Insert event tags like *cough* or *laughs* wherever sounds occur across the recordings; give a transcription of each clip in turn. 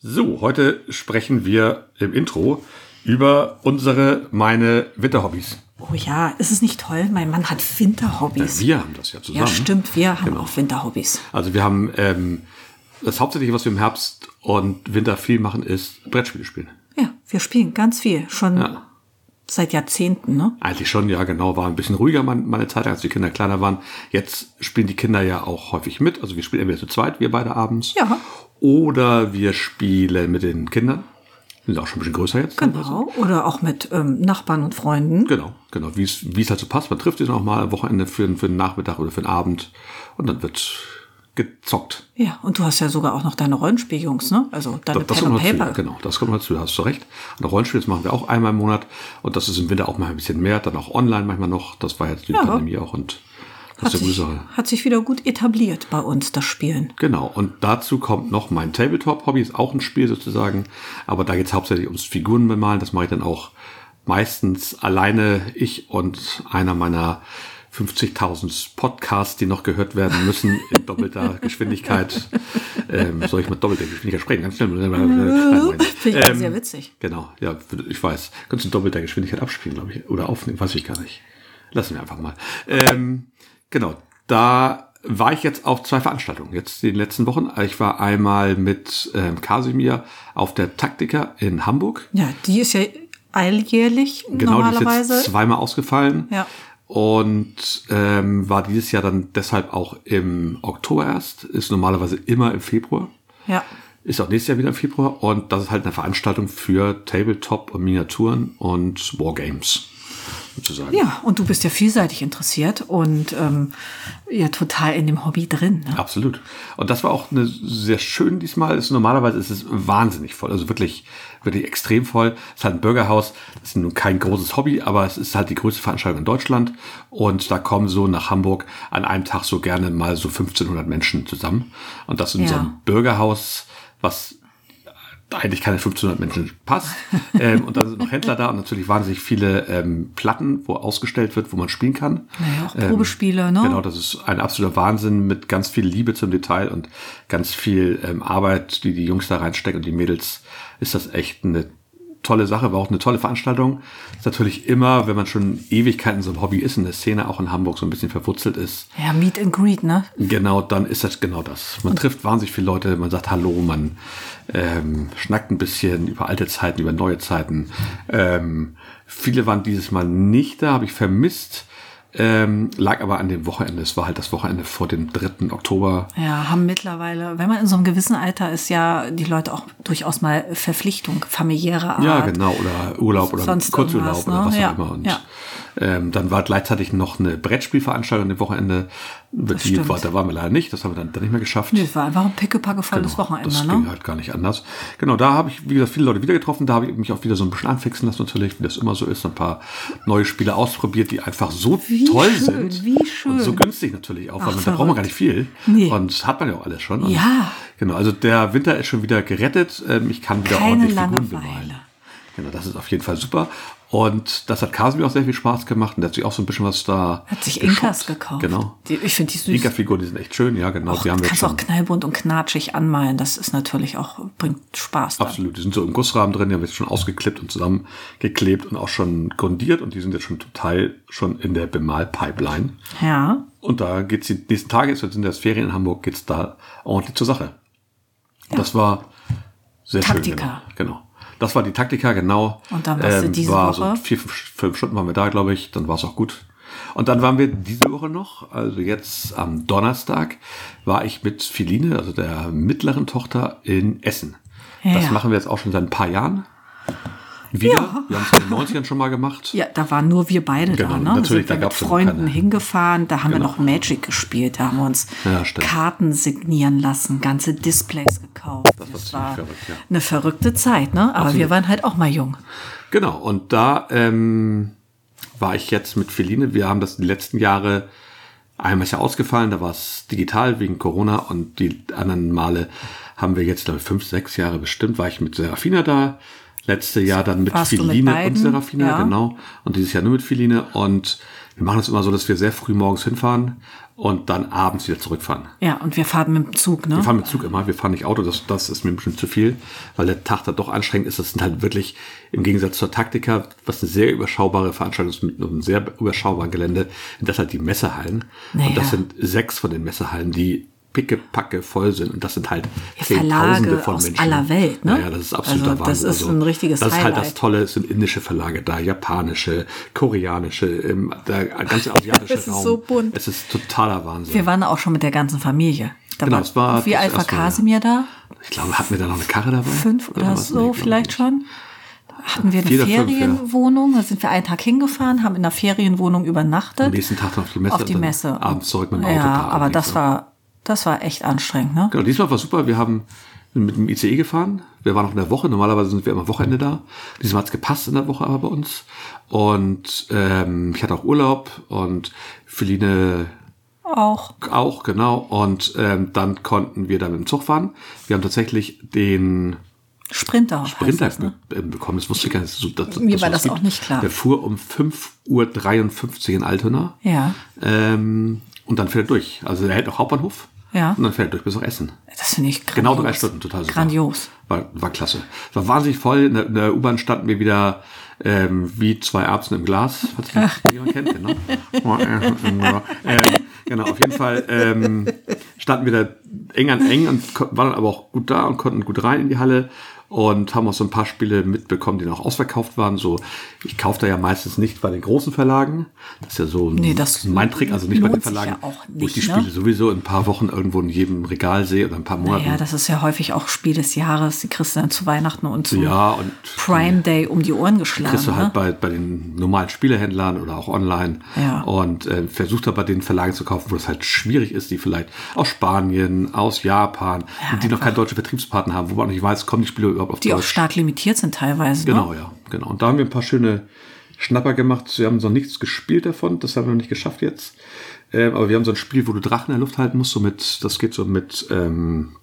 So, heute sprechen wir im Intro über unsere, meine Winterhobbys. Oh ja, ist es nicht toll? Mein Mann hat Winterhobbys. Wir haben das ja zusammen. Ja, stimmt, wir haben auch Winterhobbys. Also wir haben ähm, das Hauptsächliche, was wir im Herbst und Winter viel machen, ist Brettspiele spielen. Ja, wir spielen ganz viel. Schon Ja. seit Jahrzehnten, ne? Eigentlich schon, ja, genau. War ein bisschen ruhiger mal, mal eine Zeit, als die Kinder kleiner waren. Jetzt spielen die Kinder ja auch häufig mit. Also wir spielen entweder zu zweit, wir beide abends. Ja. Oder wir spielen mit den Kindern. Sind auch schon ein bisschen größer jetzt. Genau. Oder auch mit ähm, Nachbarn und Freunden. Genau, genau. Wie es halt so passt. Man trifft sich auch mal am Wochenende für, für einen Nachmittag oder für einen Abend. Und dann wird gezockt. Ja, und du hast ja sogar auch noch deine Rollenspieljungs, ne? Also deine Das Pen kommt and noch zu, Paper. genau, das kommt noch zu, da hast du recht. Und Rollenspiel, das machen wir auch einmal im Monat. Und das ist im Winter auch mal ein bisschen mehr, dann auch online manchmal noch. Das war jetzt die Ja. Pandemie auch und das Hat ist eine sich, hat sich wieder gut etabliert bei uns, das Spielen. Genau, und dazu kommt noch mein Tabletop-Hobby, ist auch ein Spiel sozusagen, aber da geht es hauptsächlich ums Figuren bemalen. Das mache ich dann auch meistens alleine, ich und einer meiner 50.000 Podcasts, die noch gehört werden müssen, in doppelter *laughs* Geschwindigkeit. Ähm, soll ich mit doppelter Geschwindigkeit sprechen? Ganz schnell. Finde ich Ähm, sehr witzig. Genau, ja, ich weiß. Kannst du in doppelter Geschwindigkeit abspielen, glaube ich. Oder aufnehmen, weiß ich gar nicht. Lassen wir einfach mal. Ähm, genau, da war ich jetzt auf zwei Veranstaltungen, jetzt in den letzten Wochen. Ich war einmal mit ähm, Kasimir auf der Taktika in Hamburg. Ja, die ist ja alljährlich Genau, die ist normalerweise. jetzt zweimal ausgefallen. Ja. Und ähm, war dieses Jahr dann deshalb auch im Oktober erst. Ist normalerweise immer im Februar. ja. Ist auch nächstes Jahr wieder im Februar und das ist halt eine Veranstaltung für Tabletop und Miniaturen und Wargames. Sozusagen. Ja, und du bist ja vielseitig interessiert und ähm, ja total in dem Hobby drin. Ne? Absolut. Und das war auch eine sehr schön diesmal. Ist, normalerweise ist es wahnsinnig voll, also wirklich, wirklich extrem voll. Es ist halt ein Bürgerhaus. Das ist nun kein großes Hobby, aber es ist halt die größte Veranstaltung in Deutschland. Und da kommen so nach Hamburg an einem Tag so gerne mal so 1500 Menschen zusammen. Und das in so Ja. einem Bürgerhaus, was eigentlich keine 1500 Menschen passt. ähm, und dann sind noch Händler da und natürlich wahnsinnig viele ähm, Platten, wo ausgestellt wird, wo man spielen kann. Naja, auch Probespiele, ne? Genau, das ist ein absoluter Wahnsinn mit ganz viel Liebe zum Detail und ganz viel ähm, Arbeit, die die Jungs da reinstecken und die Mädels, ist das echt eine tolle Sache, war auch eine tolle Veranstaltung. Ist natürlich immer, wenn man schon Ewigkeiten so ein Hobby ist, in der Szene auch in Hamburg so ein bisschen verwurzelt ist, Ja, Meet and Greet, ne? Genau, dann ist das genau das. Man trifft wahnsinnig viele Leute, man sagt Hallo, man ähm, schnackt ein bisschen über alte Zeiten, über neue Zeiten. Ähm, viele waren dieses Mal nicht da, habe ich vermisst. Ähm, lag aber an dem Wochenende. Es war halt das Wochenende vor dem 3. Oktober. Ja, haben mittlerweile, wenn man in so einem gewissen Alter ist, ja die Leute auch durchaus mal Verpflichtung, familiäre Art. Ja, genau, oder Urlaub oder Kurzurlaub irgendwas, oder ne? was auch Ja, immer. Und ja. ähm, dann war gleichzeitig noch eine Brettspielveranstaltung an dem Wochenende. Die stimmt. war, da waren wir leider nicht, das haben wir dann, dann nicht mehr geschafft. Nee, es war einfach ein pickepackevolles Genau, Wochenende, das ne? ging halt gar nicht anders. Genau, da habe ich, wie gesagt, viele Leute wieder getroffen. Da habe ich mich auch wieder so ein bisschen anfixen lassen, natürlich, wie das immer so ist. Ein paar neue Spiele ausprobiert, die einfach so Wie toll schön, sind. wie schön. Und so günstig natürlich auch, weil Ach, man, da braucht man gar nicht viel. Nee. Und hat man ja auch alles schon. Und Ja. Genau, also der Winter ist schon wieder gerettet. Ähm, Ich kann wieder Keine ordentlich Figuren bemalen. Genau, das ist auf jeden Fall super. Und das hat Kasimir auch sehr viel Spaß gemacht. Und der hat sich auch so ein bisschen was da. Hat sich geshoppt. Inkas gekauft. Genau. Die, ich finde die süß. Inka-Figuren, die sind echt schön, ja, genau. Och, die haben wir kannst schon. auch knallbunt und knatschig anmalen. Das ist natürlich auch, bringt Spaß. Dann. Absolut, die sind so im Gussrahmen drin, die haben wir jetzt schon ausgeklippt und zusammengeklebt und auch schon grundiert und die sind jetzt schon zum Teil schon in der Bemalpipeline. Ja. Und da geht's die nächsten Tage, jetzt sind das Ferien in Hamburg, geht's da ordentlich zur Sache. Das war sehr Taktika. schön. Genau. genau. Das war die Taktika, genau. Und dann warst du diese war Woche? So vier, fünf, fünf Stunden waren wir da, glaube ich. Dann war es auch gut. Und dann waren wir diese Woche noch, also jetzt am Donnerstag, war ich mit Philine, also der mittleren Tochter, in Essen. Das Ja. machen wir jetzt auch schon seit ein paar Jahren. Wieder. Wir haben es in den 90ern schon mal gemacht. Ja, da waren nur wir beide Genau, da, ne? natürlich, da da sind wir mit ja Freunden keine. hingefahren, da haben Genau. wir noch Magic gespielt, da haben wir uns Ja. Karten signieren lassen, ganze Displays gekauft. Das, war ziemlich war verrückt, ja. eine verrückte Zeit, ne? Aber wir waren halt auch mal jung. Genau, und da ähm, war ich jetzt mit Feline. Wir haben das die letzten Jahre einmal ist ja ausgefallen, da war es digital wegen Corona und die anderen Male haben wir jetzt, glaube ich, fünf, sechs Jahre bestimmt, war ich mit Serafina da. Letzte Jahr dann mit Warst du mit und? Serafina, Ja. genau. Und dieses Jahr nur mit Feline. Und wir machen es immer so, dass wir sehr früh morgens hinfahren und dann abends wieder zurückfahren. Ja, und wir fahren mit dem Zug, ne? Wir fahren mit dem Zug immer, wir fahren nicht Auto, das, das ist mir bestimmt zu viel, weil der Tag da doch anstrengend ist. Das sind halt wirklich im Gegensatz zur Taktika, was eine sehr überschaubare Veranstaltung ist mit einem sehr überschaubaren Gelände, sind das halt die Messehallen. Naja. Und das sind sechs von den Messehallen, die pickepacke voll sind und das sind halt Ja, Zehntausende Verlage von aus Menschen. aller Welt, ne? Naja, das ist absoluter Also, das Wahnsinn. ist ein richtiges Das ist halt das Highlight. Tolle, es sind indische Verlage da, japanische, koreanische, ähm, der ganze *laughs* asiatische Es ist Raum. so bunt. Es ist totaler Wahnsinn. Wir waren auch schon mit der ganzen Familie. Da Genau, es war wie das ja. Kasimir da? ich glaube, hatten wir da noch eine Karre dabei? Fünf oder was? so Nee, vielleicht ich schon. Hatten wir eine oder ja. Ferienwohnung, da sind wir einen Tag hingefahren, haben in der Ferienwohnung übernachtet. Am nächsten Tag noch auf die Messe. auf die dann Messe. Abends zurück mit dem Auto. Ja, aber das war, das war echt anstrengend, ne? Genau, diesmal war super. Wir haben mit dem ICE gefahren. Wir waren auch in der Woche. Normalerweise sind wir immer Wochenende da. Diesmal hat's gepasst in der Woche aber bei uns. Und ähm, ich hatte auch Urlaub und Feline Auch. auch, genau. Und ähm, dann konnten wir da mit dem Zug fahren. Wir haben tatsächlich den Sprinter. Sprinter das, ne? be- äh, bekommen. Das wusste ich gar nicht. So, dass, Mir dass war das auch gibt. nicht klar. Der fuhr um 5.53 Uhr in Altona. Ja. Ähm, und dann fährt er durch. Also er hält noch Hauptbahnhof. Ja. Und dann fährt er durch bis nach Essen. Das finde ich grandios. Genau drei Stunden, total super. Grandios. War, war klasse. War wahnsinnig voll. In der, der U-Bahn standen wir wieder ähm, wie zwei Erbsen im Glas. Falls das jemand kennt, genau. *laughs* ähm, genau, auf jeden Fall ähm, standen wir da eng an eng und waren aber auch gut da und konnten gut rein in die Halle und haben auch so ein paar Spiele mitbekommen, die noch ausverkauft waren. So, ich kaufe da ja meistens nicht bei den großen Verlagen. Das ist ja so Nee, das mein Trick, also nicht bei den Verlagen, ja auch wo ich die nicht, ne? Spiele sowieso in ein paar Wochen irgendwo in jedem Regal sehe oder ein paar Monaten. Ja, das ist ja häufig auch Spiel des Jahres. Die kriegst du dann zu Weihnachten und zu Ja, und Prime Day um die Ohren geschlagen. kriegst du halt ne? bei, bei den normalen Spielehändlern oder auch online Ja. und äh, versucht da bei den Verlagen zu kaufen, wo es halt schwierig ist, die vielleicht aus Spanien, aus Japan, und die noch keinen deutschen Vertriebspartner haben, wo man nicht weiß, kommen die Spiele überhaupt auf Die auch Deutsch. stark limitiert sind teilweise. Genau, Ne? ja, genau. Und da haben wir ein paar schöne Schnapper gemacht. Wir haben noch nichts gespielt davon, das haben wir noch nicht geschafft jetzt. Ähm, aber wir haben so ein Spiel, wo du Drachen in der Luft halten musst, so mit, das geht so mit, ähm,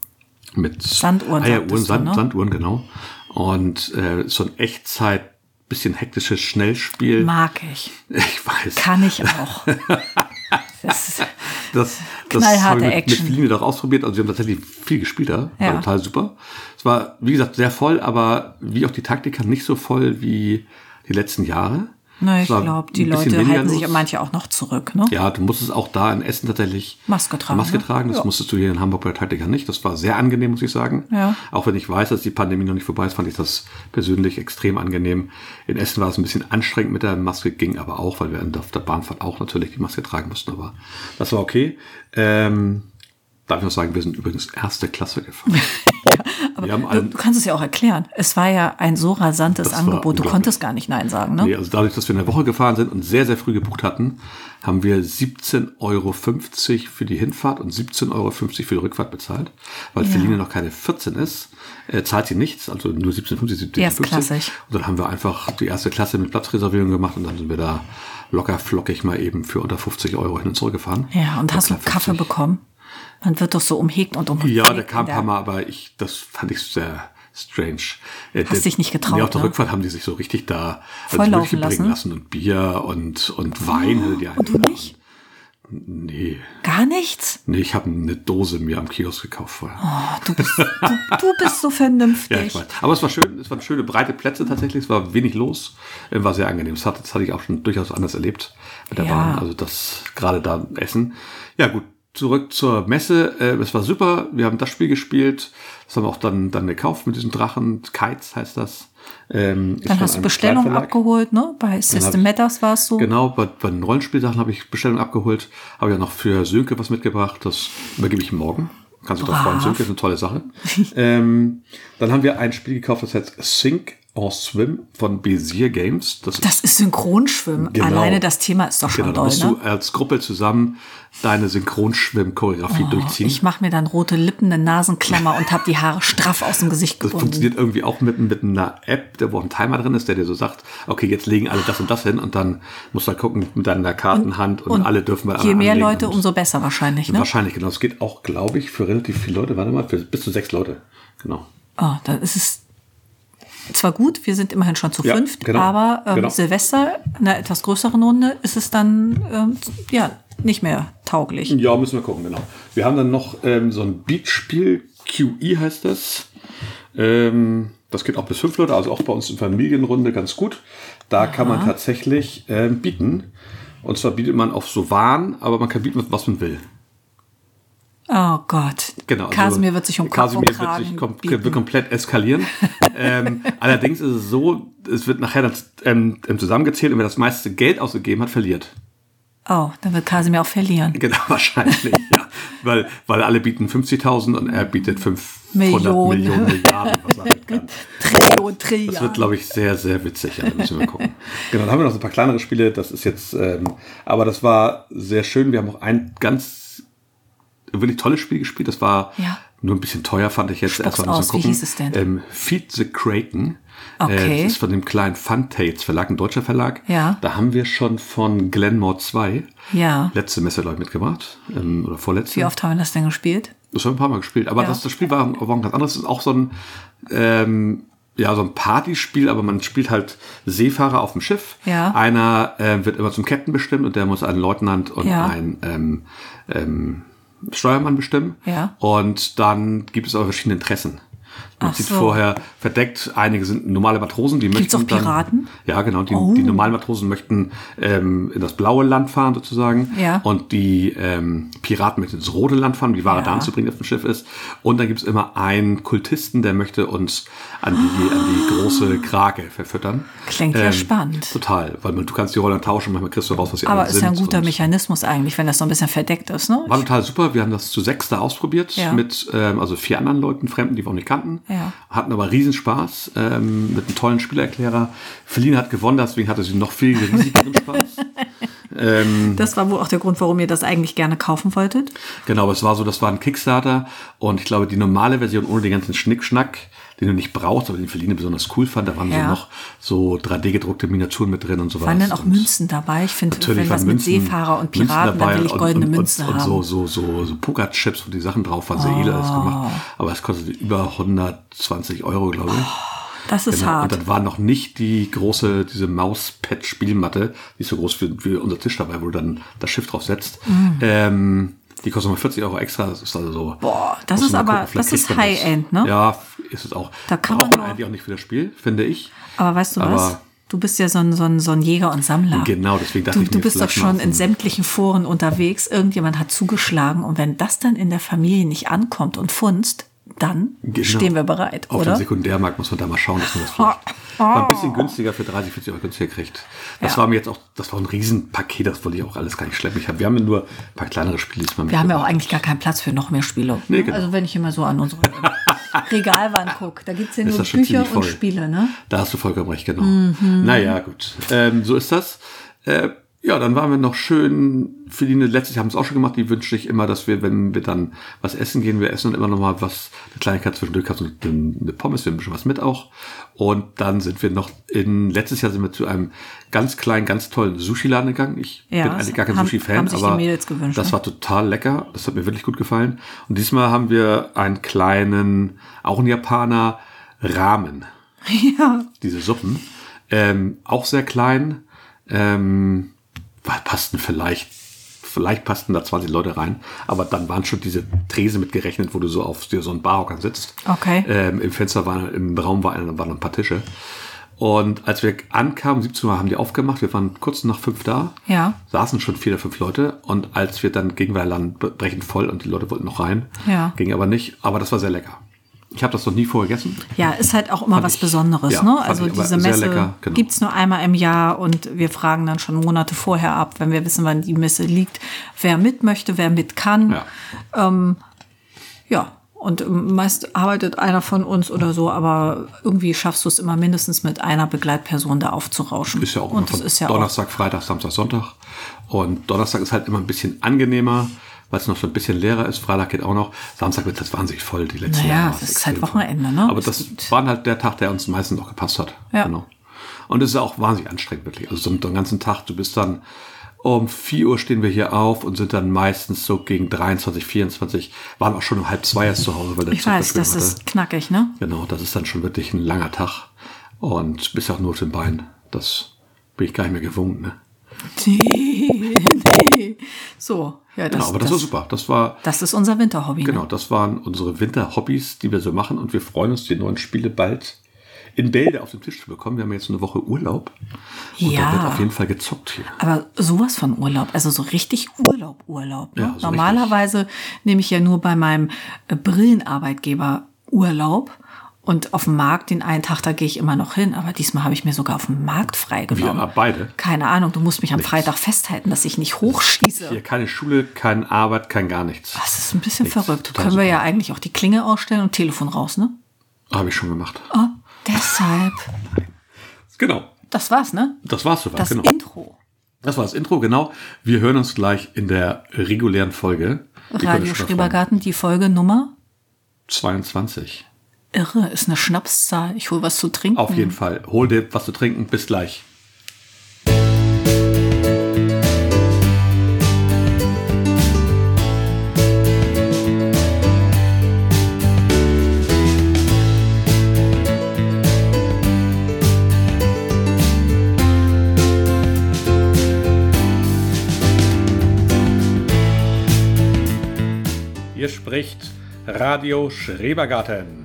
mit Sanduhren, Eieruhren, sagtest du, Sand, ne? Sanduhren, genau. Und äh, so ein Echtzeit, bisschen hektisches Schnellspiel. Mag ich. *laughs* Ich weiß. Kann ich auch. *laughs* das ist, *laughs* Das, das habe ich mit, mit Action. Feline doch ausprobiert. Also wir haben tatsächlich viel gespielt da. War Ja. total super. Es war, wie gesagt, sehr voll, aber wie auch die Taktika nicht so voll wie die letzten Jahre. Na, ich glaube, die Leute halten sich manche auch noch zurück. Ne? Ja, du musstest auch da in Essen tatsächlich Maske tragen, Maske ne? tragen. Das Ja. musstest du hier in Hamburg bei der Taktika nicht. Das war sehr angenehm, muss ich sagen. Ja. Auch wenn ich weiß, dass die Pandemie noch nicht vorbei ist, fand ich das persönlich extrem angenehm. In Essen war es ein bisschen anstrengend mit der Maske, ging aber auch, weil wir auf der Bahnfahrt auch natürlich die Maske tragen mussten. Aber das war okay. Ähm, darf ich noch sagen, wir sind übrigens erste Klasse gefahren. *laughs* haben Du, du kannst es ja auch erklären. Es war ja ein so rasantes Angebot. Du konntest gar nicht Nein sagen. Ne? Nee, also dadurch, dass wir eine Woche gefahren sind und sehr, sehr früh gebucht hatten, haben wir 17,50 Euro für die Hinfahrt und 17,50 Euro für die Rückfahrt bezahlt. Weil Feline noch keine 14 ist, äh, zahlt sie nichts, also nur 17,50, 17,50. Erstklassig. Und dann haben wir einfach die erste Klasse mit Platzreservierung gemacht und dann sind wir da locker flockig mal eben für unter 50 Euro hin und zurück gefahren. Ja, und hast du Kaffee 50. bekommen? Man wird doch so umhegt und umhegt. Ja, der kam ein in paar Mal, aber ich, das fand ich sehr strange. Äh, Hast der- dich nicht getraut, Nee, auf der ne? Rückfahrt haben die sich so richtig da Volllaufen durchbringen lassen? lassen und Bier und, und Wein. hatte die Und du nicht? Nee, Gar nichts? nee, ich habe eine Dose mir am Kiosk gekauft vorher. Oh, du, bist, du, du bist so vernünftig. *laughs* Ja, ich weiß. Aber es war schön, es waren schöne breite Plätze tatsächlich, es war wenig los, äh, war sehr angenehm. Das, hat, das hatte ich auch schon durchaus anders erlebt mit der Ja. Bahn. Also das gerade da Essen. Ja gut, zurück zur Messe. Äh, es war super. Wir haben das Spiel gespielt. Das haben wir auch dann, dann gekauft mit diesen Drachen. Kites heißt das. Ähm, Dann hast du Bestellung abgeholt, ne? Bei System Matters war es so. Genau, bei, bei den Rollenspielsachen habe ich Bestellung abgeholt. Habe ja noch für Sönke was mitgebracht. Das übergebe ich morgen. Kannst du drauf freuen. Sönke ist eine tolle Sache. *laughs* ähm, dann haben wir ein Spiel gekauft, das heißt Sink or Swim von Bezier Games. Das, Das ist Synchronschwimmen. Genau. Alleine das Thema ist doch schon genau, doll, musst ne? du als Gruppe zusammen deine Synchronschwimm-Choreografie durchziehen. Oh, Ich mache mir dann rote Lippen, eine Nasenklammer und habe die Haare straff aus dem Gesicht Das gebunden. funktioniert irgendwie auch mit, mit einer App, der wo ein Timer drin ist, der dir so sagt, okay, jetzt legen alle das und das hin und dann musst du halt gucken mit deiner Kartenhand und, alle dürfen bei Je mehr Leute, und- umso besser wahrscheinlich, ne? Wahrscheinlich, genau. Es geht auch, glaube ich, für relativ viele Leute. Warte mal, für bis zu sechs Leute. Genau. Oh, dann ist es zwar gut, wir sind immerhin schon zu Ja, fünft, genau, aber ähm, genau. Silvester in einer etwas größeren Runde ist es dann ähm, ja nicht mehr tauglich. Ja, müssen wir gucken, genau. Wir haben dann noch ähm, so ein Beatspiel, QE heißt das. Ähm, das geht auch bis fünf Leute, also auch bei uns in Familienrunde ganz gut. Da kann man tatsächlich ähm, bieten. Und zwar bietet man auf so Waren, aber man kann bieten, was man will. Oh Gott. Genau. Kasimir wird sich um Kopf Kasimir und Kragen wird, sich kom bieten. wird komplett eskalieren. *laughs* ähm, allerdings ist es so, es wird nachher dann, ähm, ähm, zusammengezählt und wer das meiste Geld ausgegeben hat, verliert. Oh, dann wird Kasimir auch verlieren. Genau, *laughs* wahrscheinlich, ja. Weil, weil alle bieten 50.000 und er bietet 500 Millionen. Millionen, Milliarden, was er halt kann. *laughs* Trillion, Das Trillion. wird, glaube ich, sehr, sehr witzig. Ja, da müssen wir gucken. genau, dann haben wir noch so ein paar kleinere Spiele. Das ist jetzt, ähm, aber das war sehr schön. Wir haben auch ein ganz wirklich tolles Spiel gespielt. Das war Ja. nur ein bisschen teuer, fand ich jetzt. Spuck's Erst mal aus. Wie hieß es denn? Ähm, Feed the Kraken. Okay. Äh, das ist von dem kleinen Funtails Verlag, ein deutscher Verlag. Ja. Da haben wir schon von Glenmore 2 Ja. letzte Messe, glaube ich, mitgebracht. Ähm, oder vorletzte. Wie oft haben wir das denn gespielt? Das haben wir ein paar Mal gespielt. Aber Ja. das, das Spiel war, war ein ganz anderes. Das ist auch so ein, ähm, ja, so ein Partyspiel, aber man spielt halt Seefahrer auf dem Schiff. Ja. Einer äh, wird immer zum Captain bestimmt und der muss einen Leutnant und Ja. einen ähm, ähm, Steuermann bestimmen. Ja. Und dann gibt es aber verschiedene Interessen. Man Ach sieht so. vorher verdeckt, einige sind normale Matrosen, die Gibt's möchten. auch Piraten? Dann, ja, genau. Die, Oh. die normalen Matrosen möchten ähm, in das blaue Land fahren, sozusagen. Ja. Und die ähm, Piraten möchten ins rote Land fahren, um die Ware Ja. dahin zu bringen, die auf dem Schiff ist. Und dann gibt es immer einen Kultisten, der möchte uns an die, an die große Krake verfüttern. Klingt ja spannend. Total, weil man, du kannst die Rollen tauschen, manchmal kriegst du raus, was die Aber ist ja ein guter Mechanismus eigentlich, wenn das so ein bisschen verdeckt ist, ne? war total super. Wir haben das zu sechs da ausprobiert Ja. mit ähm, also vier anderen Leuten, Fremden, die wir auch nicht kannten. Ja. Hatten aber riesen Spaß ähm, mit einem tollen Spielerklärer. Feline hat gewonnen, deswegen hatte sie noch viel riesigeren *laughs* Spaß. Das war wohl auch der Grund, warum ihr das eigentlich gerne kaufen wolltet. Genau, es war so, das war ein Kickstarter und ich glaube, die normale Version ohne den ganzen Schnickschnack, den du nicht brauchst, aber den Feline besonders cool fand, da waren Ja. so noch so 3D-gedruckte Miniaturen mit drin und so Waren denn auch Und Münzen dabei? Ich finde, wenn was mit Münzen, Seefahrer und Münzen Piraten, dann dabei will ich und- goldene und, Münzen und, und haben. so, so, so, so Pokerchips, wo die Sachen drauf waren, sehr edel alles gemacht. Aber es kostete über 120 Euro, glaube ich. Das ist Genau. hart. Und dann war noch nicht die große, diese Mauspad-Spielmatte, die ist so groß wie, wie unser Tisch dabei, wo du dann das Schiff drauf setzt. Ähm, die kostet mal 40 Euro extra. Das ist also so. Boah, das ist aber- gucken, das ist High-End, ne? Ja, ist es auch. Da kann Braucht man man eigentlich auch nicht für das Spiel, finde ich. Aber weißt du was? Aber- Du bist ja so ein, so ein, so ein Jäger und Sammler. Genau, deswegen dachte du, ich du mir bist doch schon in sämtlichen Foren unterwegs. Irgendjemand hat zugeschlagen und wenn das dann in der Familie nicht ankommt und funzt, dann Genau. stehen wir bereit, Auf oder? dem Sekundärmarkt muss man da mal schauen, dass man das vielleicht *laughs* mal ein bisschen günstiger für 30, 40 Euro günstiger kriegt. Das Ja. war mir jetzt auch, das war ein Riesenpaket, das wollte ich auch alles gar nicht schleppen. Ich hab, wir haben ja nur ein paar kleinere Spiele diesmal Wir haben ja auch eigentlich gar keinen Platz für noch mehr Spiele. Nee, genau. Also wenn ich immer so an unsere *laughs* Regalwand gucke, da gibt's ja Ist nur Bücher und. Spiele, ne? Da hast du vollkommen recht, genau. Mhm. Naja, gut. Ähm, so ist das. Äh, ja, dann waren wir noch schön, Feline, letztes Jahr haben es auch schon gemacht, die wünschte ich immer, dass wir, wenn wir dann was essen gehen, wir essen dann immer noch mal was, eine Kleinigkeit zwischendurch, hast du eine eine Pommes, wir haben ein bisschen was mit auch. Und dann sind wir noch in, letztes Jahr sind wir zu einem ganz kleinen, ganz tollen Sushi-Laden gegangen. Ich Ja, bin eigentlich gar kein Sushi-Fan, die aber gewünscht, das ne? war total lecker. Das hat mir wirklich gut gefallen. Und diesmal haben wir einen kleinen, auch ein Japaner, Ramen *laughs* Ja. diese Suppen. Ähm, auch sehr klein. Ähm, passten vielleicht, vielleicht passten da 20 Leute rein, aber dann waren schon diese Tresen mitgerechnet, wo du so auf dir so ein Barhocker sitzt. Okay. Ähm, Im Fenster war, im Raum war, waren noch ein paar Tische. Und als wir ankamen, 17 Uhr haben die aufgemacht, wir waren kurz nach fünf da, Ja. saßen schon vier oder fünf Leute und als wir dann gingen wir dann brechend voll und die Leute wollten noch rein, Ja. ging aber nicht, aber das war sehr lecker. Ich habe das noch nie vorher gegessen. Ja, ist halt auch immer Fand was ich- Besonderes. ja, ne? Also diese Messe lecker, genau. gibt's nur einmal im Jahr und wir fragen dann schon Monate vorher ab, wenn wir wissen, wann die Messe liegt, wer mit möchte, wer mit kann. Ja. Ja, und ähm, meist arbeitet einer von uns oder so, aber irgendwie schaffst du es immer mindestens mit einer Begleitperson da aufzurauschen. Ist ja auch immer und das ist ja auch, Donnerstag, Freitag, Samstag, Sonntag. Und Donnerstag ist halt immer ein bisschen angenehmer, weil es noch so ein bisschen leerer ist. Freitag geht auch noch. Samstag wird das wahnsinnig voll, die letzten Naja, Jahre. es war's ist halt. Wochenende, ne? Aber das war halt der Tag, der uns meistens auch gepasst hat. Ja. Genau. Und es ist auch wahnsinnig anstrengend, wirklich. Also so den ganzen Tag, du bist dann um 4 Uhr stehen wir hier auf und sind dann meistens so gegen 23, 24, waren auch schon um halb zwei erst zu Hause, weil der ich Zug weiß, das hatte. ist knackig, ne? Genau, das ist dann schon wirklich ein langer Tag. Und bist auch nur auf den Beinen. Das bin ich gar nicht mehr gewohnt, ne? *laughs* Nee, nee. So, ja, Genau, aber das, war super. Das war, Das ist unser Winterhobby. genau, Ne? das waren unsere Winterhobbys, die wir so machen und wir freuen uns, die neuen Spiele bald in Bälde auf den Tisch zu bekommen. Wir haben jetzt eine Woche Urlaub. Und Ja. da wird auf jeden Fall gezockt hier. Aber sowas von Urlaub, also so richtig Urlaub, Urlaub. Ne? Ja, so Normalerweise nehme ich ja nur bei meinem äh, Brillenarbeitgeber Urlaub. Und auf dem Markt, den einen Tag, da gehe ich immer noch hin. Aber diesmal habe ich mir sogar auf dem Markt Wir freigenommen. beide. Keine Ahnung, du musst mich am Freitag festhalten, dass ich nicht hochschieße. Hier keine Schule, keine Arbeit, kein gar nichts. Das ist ein bisschen Nichts. verrückt. Total Können wir super. ja eigentlich auch die Klinge ausstellen und Telefon raus, ne? Habe ich schon gemacht. Oh, deshalb. Genau. Das war's, ne? Das war's soweit. Das genau. Intro. Das war das Intro, genau. Wir hören uns gleich in der regulären Folge. Radio Schrebergarten, die Folge Nummer. freuen. 22. Irre, ist eine Schnapszahl. Ich hol was zu trinken. Auf jeden Fall. Hol dir was zu trinken. Bis gleich. Hier spricht Radio Schrebergarten.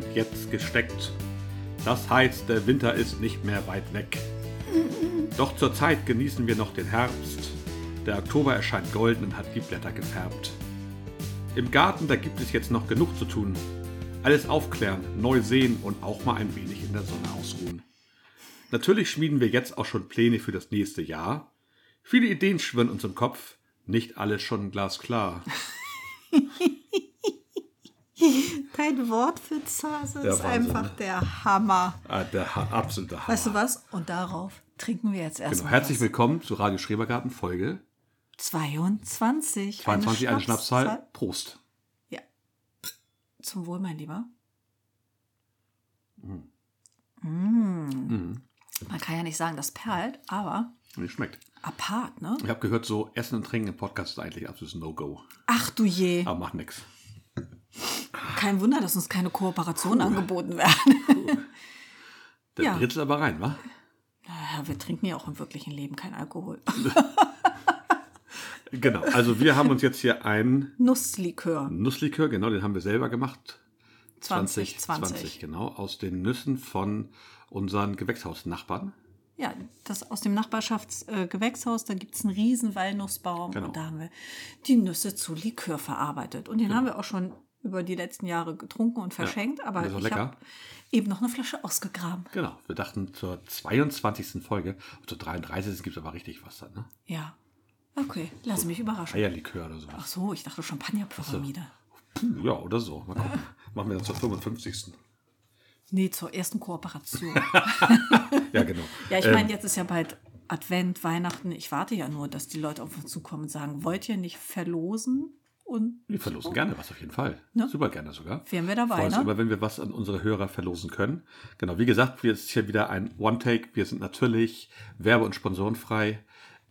Sind jetzt gesteckt. Das heißt, der Winter ist nicht mehr weit weg. Doch zurzeit genießen wir noch den Herbst. Der Oktober erscheint golden und hat die Blätter gefärbt. Im Garten, da gibt es jetzt noch genug zu tun. Alles aufklären, neu sehen und auch mal ein wenig in der Sonne ausruhen. Natürlich schmieden wir jetzt auch schon Pläne für das nächste Jahr. Viele Ideen schwirren uns im Kopf, nicht alles schon glasklar. *laughs* *laughs* Dein Wort für Zase ist Wahnsinn, einfach ne? der Hammer. Ah, der ha- absolute Hammer. Weißt du was? Und darauf trinken wir jetzt Genau. erstmal. Herzlich was. willkommen zu Radio Schrebergarten Folge 22. 22, eine Schnapszahl. Prost. Ja. Zum Wohl, mein Lieber. Mhm. Mm. Man kann ja nicht sagen, das perlt, aber Wie schmeckt. apart, ne? Ich habe gehört, so Essen und Trinken im Podcast ist eigentlich absolutes No-Go. Ach du je. Aber macht nix. Kein Wunder, dass uns keine Kooperationen angeboten werden. Der Ja. britzelt aber rein, wa? Naja, wir trinken ja auch im wirklichen Leben kein Alkohol. *laughs* Genau. Also wir haben uns jetzt hier einen Nusslikör. Nusslikör, genau, den haben wir selber gemacht. 2020. genau. Aus den Nüssen von unseren Gewächshausnachbarn. Ja, das aus dem Nachbarschaftsgewächshaus, da gibt es einen riesen Walnussbaum Genau. und da haben wir die Nüsse zu Likör verarbeitet. Und den Genau. haben wir auch schon über die letzten Jahre getrunken und verschenkt, aber ist auch ich habe eben noch eine Flasche ausgegraben. Genau. Wir dachten zur 22. Folge, zur 33. gibt es aber richtig was dann, ne? Ja. Okay, lass mich überraschen. Eierlikör oder sowas. Ach so, ich dachte Champagnerpyramide. Puh, ja, oder so. Mal gucken. Machen wir dann zur 55. Nee, zur ersten Kooperation. *laughs* Ja, genau. ja, ich Ähm, meine, jetzt ist ja bald Advent, Weihnachten. Ich warte ja nur, dass die Leute auf uns zukommen und sagen, wollt ihr nicht verlosen? Und Wir verlosen gerne was auf jeden Fall. Ne? Super gerne sogar. Wären wir dabei, Freuen uns ne? immer, wenn wir was an unsere Hörer verlosen können. Genau, wie gesagt, wir ist hier wieder ein One-Take. Wir sind natürlich werbe- und sponsorenfrei.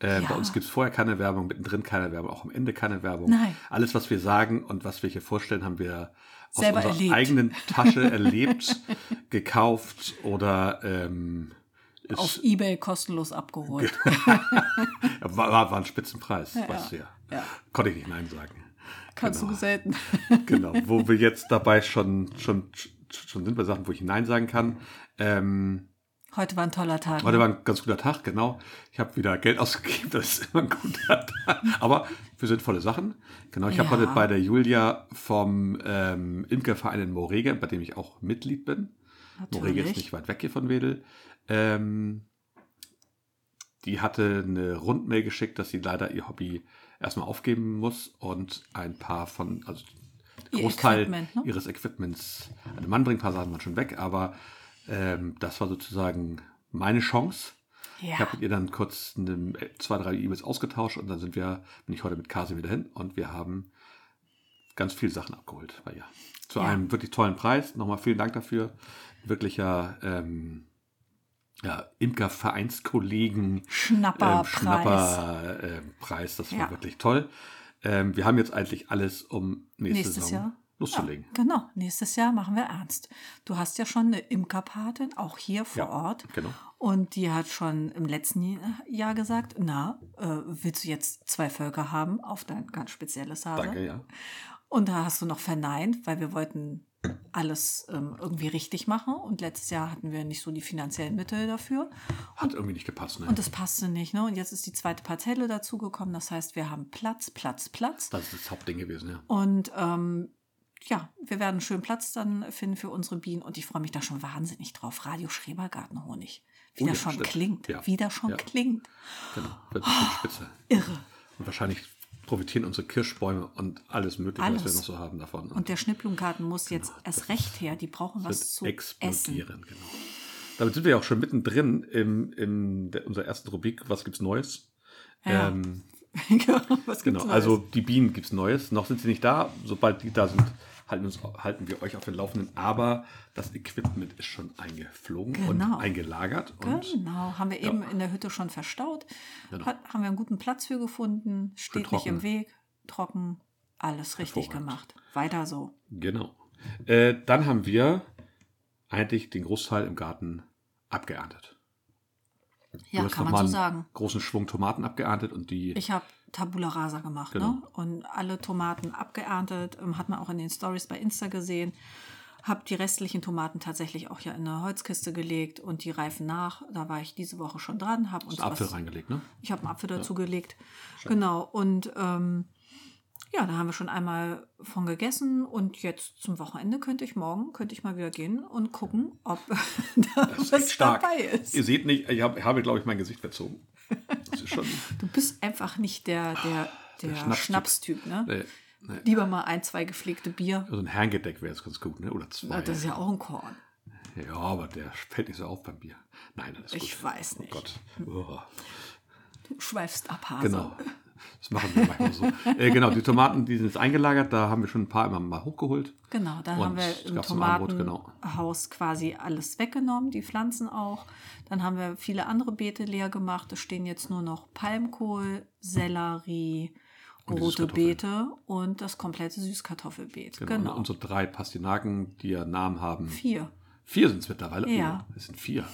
Äh, Ja. Bei uns gibt es vorher keine Werbung, mittendrin keine Werbung, auch am Ende keine Werbung. Nein. Alles, was wir sagen und was wir hier vorstellen, haben wir aus Selber unserer erlebt. eigenen Tasche *laughs* erlebt, gekauft oder ähm, auf Ebay kostenlos abgeholt. *laughs* war, war, war ein Spitzenpreis, Ja, weißt du ja. ja. Konnte ich nicht Nein sagen. Kannst Genau. du selten. *laughs* Genau, wo wir jetzt dabei schon, schon, schon sind bei Sachen, wo ich Nein sagen kann. Ähm, Heute war ein toller Tag. heute war ein ganz guter Tag, genau. Ich habe wieder Geld *laughs* ausgegeben, das ist immer ein guter Tag. Aber für sinnvolle Sachen. Genau, ich habe Ja. heute bei der Julia vom ähm, Imkerverein in Morege, bei dem ich auch Mitglied bin. Morege ist Natürlich. nicht weit weg hier von Wedel. Ähm, die hatte eine Rundmail geschickt, dass sie leider ihr Hobby erstmal aufgeben muss und ein paar von, also Ihr Großteil Equipment, ne? ihres Equipments an den Mann bringt. Ein paar Sachen waren schon weg, aber ähm, das war sozusagen meine Chance. Ja. Ich habe mit ihr dann kurz eine, zwei, drei E-Mails ausgetauscht und dann sind wir, bin ich heute mit Kasi wieder hin und wir haben ganz viel Sachen abgeholt bei ihr. Zu Ja. einem wirklich tollen Preis. Nochmal vielen Dank dafür. Wirklicher ähm, ja, Imkervereinskollegen Schnapperpreis. ähm, Schnapper, ähm, Preis. Das war Ja. wirklich toll. Ähm, wir haben jetzt eigentlich alles, um nächste Nächstes Saison Jahr loszulegen. Ja, genau, nächstes Jahr machen wir ernst. Du hast ja schon eine Imkerpatin, auch hier vor Ja, Ort. genau. Und die hat schon im letzten Jahr gesagt, na, äh, willst du jetzt zwei Völker haben auf dein ganz spezielles Hase? Danke, ja. Und da hast du noch verneint, weil wir wollten alles ähm, irgendwie richtig machen. Und letztes Jahr hatten wir nicht so die finanziellen Mittel dafür. Hat irgendwie nicht gepasst, ne? Und das passte nicht. Ne? Und jetzt ist die zweite Parzelle dazugekommen. Das heißt, wir haben Platz, Platz, Platz. das ist das Hauptding gewesen, ja. Und ähm, ja, wir werden schönen Platz dann finden für unsere Bienen. Und ich freue mich da schon wahnsinnig drauf. Radio Schrebergartenhonig. Wie Oh das ja, schon stimmt. klingt. Ja. Wie das schon Ja. klingt. Genau. Wird bestimmt spitze. Irre. Und wahrscheinlich profitieren unsere Kirschbäume und alles Mögliche, was Alles. wir noch so haben davon. Und der Schnippblumengarten muss jetzt erst recht her. Die brauchen was zu essen. explodieren, genau. Damit sind wir ja auch schon mittendrin im, im der, unserer ersten Rubrik, was gibt's Neues? Ja. Ähm, *laughs* was genau, gibt's also Neues? die Bienen gibt's Neues. Noch sind sie nicht da. Sobald die da sind, halten, uns, halten wir euch auf den Laufenden. Aber das Equipment ist schon eingeflogen Genau. und eingelagert. Und Genau, haben wir eben in der Hütte schon verstaut. Genau. Hat, haben wir einen guten Platz für gefunden. Steht nicht im Weg. Trocken. Alles richtig gemacht. Weiter so. Genau. Äh, dann haben wir eigentlich den Großteil im Garten abgeerntet. Ja, kann man so sagen. großen Schwung Tomaten abgeerntet und die Ich habe Tabula Rasa gemacht, Genau. ne? Und alle Tomaten abgeerntet, ähm, hat man auch in den Stories bei Insta gesehen. Hab die restlichen Tomaten tatsächlich auch ja in eine Holzkiste gelegt und die reifen nach. Da war ich diese Woche schon dran, habe uns einen Apfel was, reingelegt, ne? Ich habe einen Apfel dazu gelegt. Genau. Und ähm, ja, da haben wir schon einmal von gegessen und jetzt zum Wochenende könnte ich morgen, könnte ich mal wieder gehen und gucken, ob *laughs* da Das was stark. dabei ist. Ihr seht nicht, ich habe, habe glaube ich, mein Gesicht verzogen. Du bist einfach nicht der, der, der, Schnapstyp. Schnapstyp, ne? Nee, nee. Lieber mal ein, zwei gepflegte Bier. Also ein Herrengedeck wäre jetzt ganz gut, ne? Oder zwei. Na, Das ist ja auch ein Korn. ja, aber der fällt nicht so auf beim Bier. Nein, das ist Ich gut. weiß Oh nicht. Gott. Oh. Du schweifst ab, Hase. Genau. Das machen wir manchmal so. *laughs* äh, genau, die Tomaten, die sind jetzt eingelagert. Da haben wir schon ein paar immer mal hochgeholt. Genau, Und haben wir im genau. Tomatenhaus quasi alles weggenommen, die Pflanzen auch. Dann haben wir viele andere Beete leer gemacht. Es stehen jetzt nur noch Palmkohl, Sellerie, die rote. Beete und das komplette Süßkartoffelbeet. Genau. Genau. Und unsere drei Pastinaken, die ja Namen haben. Vier. Vier sind es mittlerweile. Ja. Oh, es sind vier.